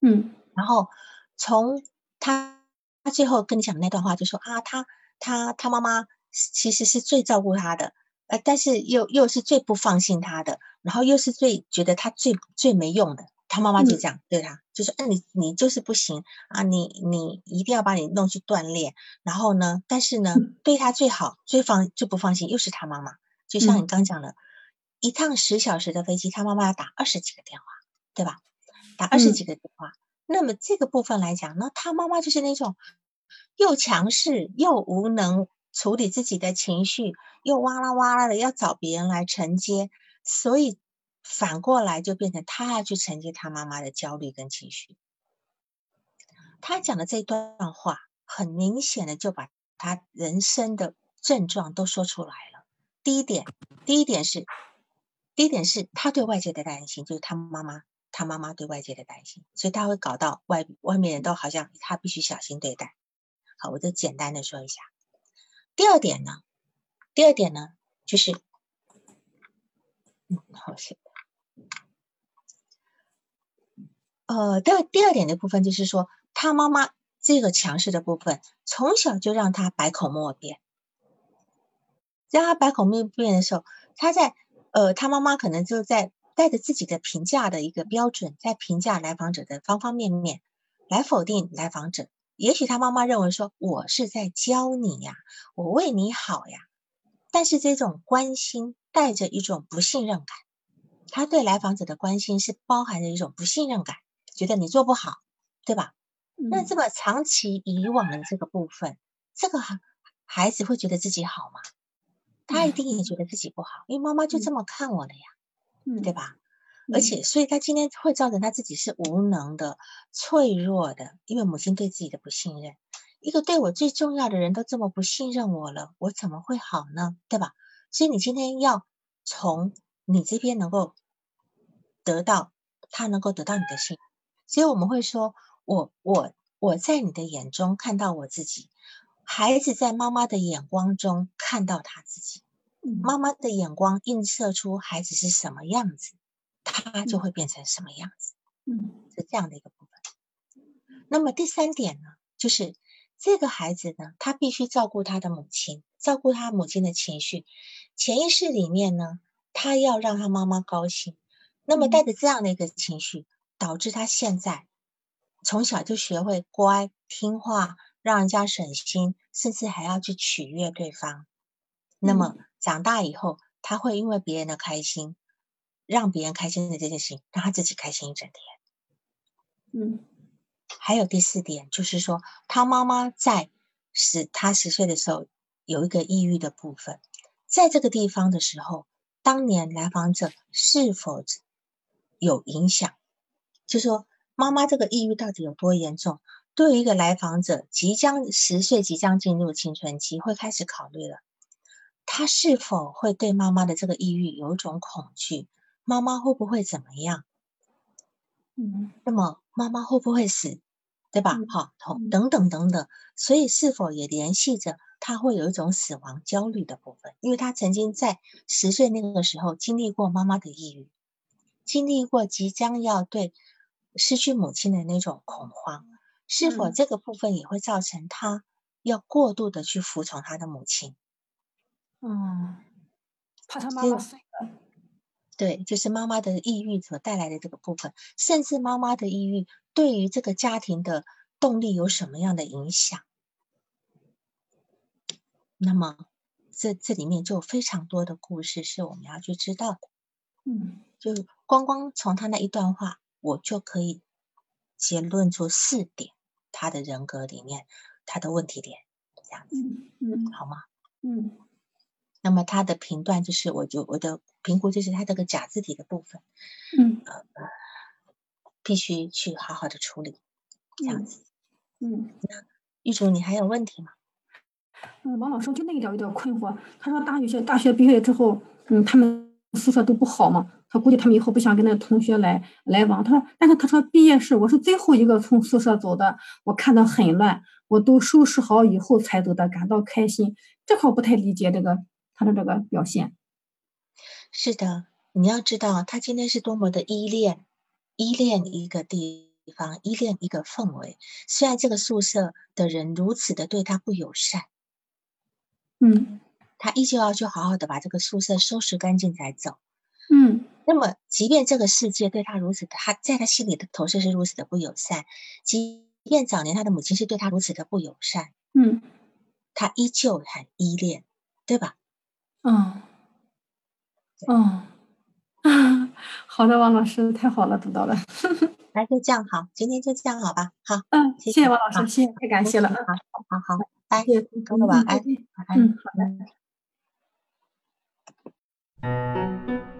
嗯，然后从他他最后跟你讲的那段话，就说啊，他他他妈妈其实是最照顾他的，呃，但是又又是最不放心他的，然后又是最觉得他最最没用的。他妈妈就这样对他，就说：“嗯，你你就是不行啊，你你一定要把你弄去锻炼。然后呢，但是呢，对他最好、最放、最不放心又是他妈妈。就像你刚讲的，一趟十小时的飞机，他妈妈要打二十几个电话，对吧？打二十几个电话。那么这个部分来讲，那他妈妈就是那种又强势又无能处理自己的情绪，又哇啦哇啦的要找别人来承接，所以。”反过来就变成他要去承接他妈妈的焦虑跟情绪。他讲的这段话，很明显的就把他人生的症状都说出来了。第一点，第一点是，第一点是他对外界的担心，就是他妈妈，他妈妈对外界的担心，所以他会搞到外外面人都好像他必须小心对待。好，我就简单的说一下。第二点呢，第二点呢，就是，嗯，好写。呃，第二第二点的部分就是说，他妈妈这个强势的部分，从小就让他百口莫辩。让他百口莫辩的时候，他在呃，他妈妈可能就在带着自己的评价的一个标准，在评价来访者的方方面面，来否定来访者。也许他妈妈认为说，我是在教你呀，我为你好呀，但是这种关心带着一种不信任感。他对来访者的关心是包含着一种不信任感。觉得你做不好，对吧？那这么长期以往的这个部分，这个孩孩子会觉得自己好吗？他一定也觉得自己不好，因为妈妈就这么看我的呀，对吧？而且，所以他今天会造成他自己是无能的、脆弱的，因为母亲对自己的不信任。一个对我最重要的人都这么不信任我了，我怎么会好呢？对吧？所以你今天要从你这边能够得到他能够得到你的信。所以我们会说，我我我在你的眼中看到我自己，孩子在妈妈的眼光中看到他自己，妈妈的眼光映射出孩子是什么样子，他就会变成什么样子，嗯，是这样的一个部分。那么第三点呢，就是这个孩子呢，他必须照顾他的母亲，照顾他母亲的情绪，潜意识里面呢，他要让他妈妈高兴，那么带着这样的一个情绪。导致他现在从小就学会乖听话，让人家省心，甚至还要去取悦对方。那么长大以后，他会因为别人的开心，让别人开心的这件事情，让他自己开心一整天。嗯，还有第四点，就是说他妈妈在十他十岁的时候有一个抑郁的部分，在这个地方的时候，当年来访者是否有影响？就说妈妈这个抑郁到底有多严重？对于一个来访者，即将十岁，即将进入青春期，会开始考虑了，他是否会对妈妈的这个抑郁有一种恐惧？妈妈会不会怎么样？嗯，那么妈妈会不会死？对吧？好，等等等等，所以是否也联系着他会有一种死亡焦虑的部分？因为他曾经在十岁那个时候经历过妈妈的抑郁，经历过即将要对。失去母亲的那种恐慌，是否这个部分也会造成他要过度的去服从他的母亲？嗯，怕他妈妈。对，就是妈妈的抑郁所带来的这个部分，甚至妈妈的抑郁对于这个家庭的动力有什么样的影响？那么，这这里面就有非常多的故事是我们要去知道的。嗯，就光光从他那一段话。我就可以结论出四点，他的人格里面他的问题点，这样子，嗯好吗？嗯那么他的评断就是，我就我的评估就是他这个假字体的部分，嗯呃必须去好好的处理，这样子。嗯那玉竹，你还有问题吗？嗯，王老师，就那一点有点困惑。他说大学大学毕业之后，嗯，他们宿舍都不好嘛，他估计他们以后不想跟那同学来来往。他说，但是他说毕业时我是最后一个从宿舍走的，我看到很乱，我都收拾好以后才走的，感到开心。这块不太理解这个他的这个表现。是的，你要知道他今天是多么的依恋，依恋一个地方，依恋一个氛围。虽然这个宿舍的人如此的对他不友善，嗯他依旧要去好好的把这个宿舍收拾干净才走。嗯那么，即便这个世界对他如此的，他在他心里的投射是如此的不友善，即便早年他的母亲是对他如此的不友善，嗯他依旧很依恋，对吧？嗯嗯啊，好的，王老师，太好了，知道了。那就这样好，今天就这样好吧？好，嗯，谢谢谢王老师，谢谢，太感谢了。嗯，好，好好，拜，谢谢，各位晚安。嗯，好的。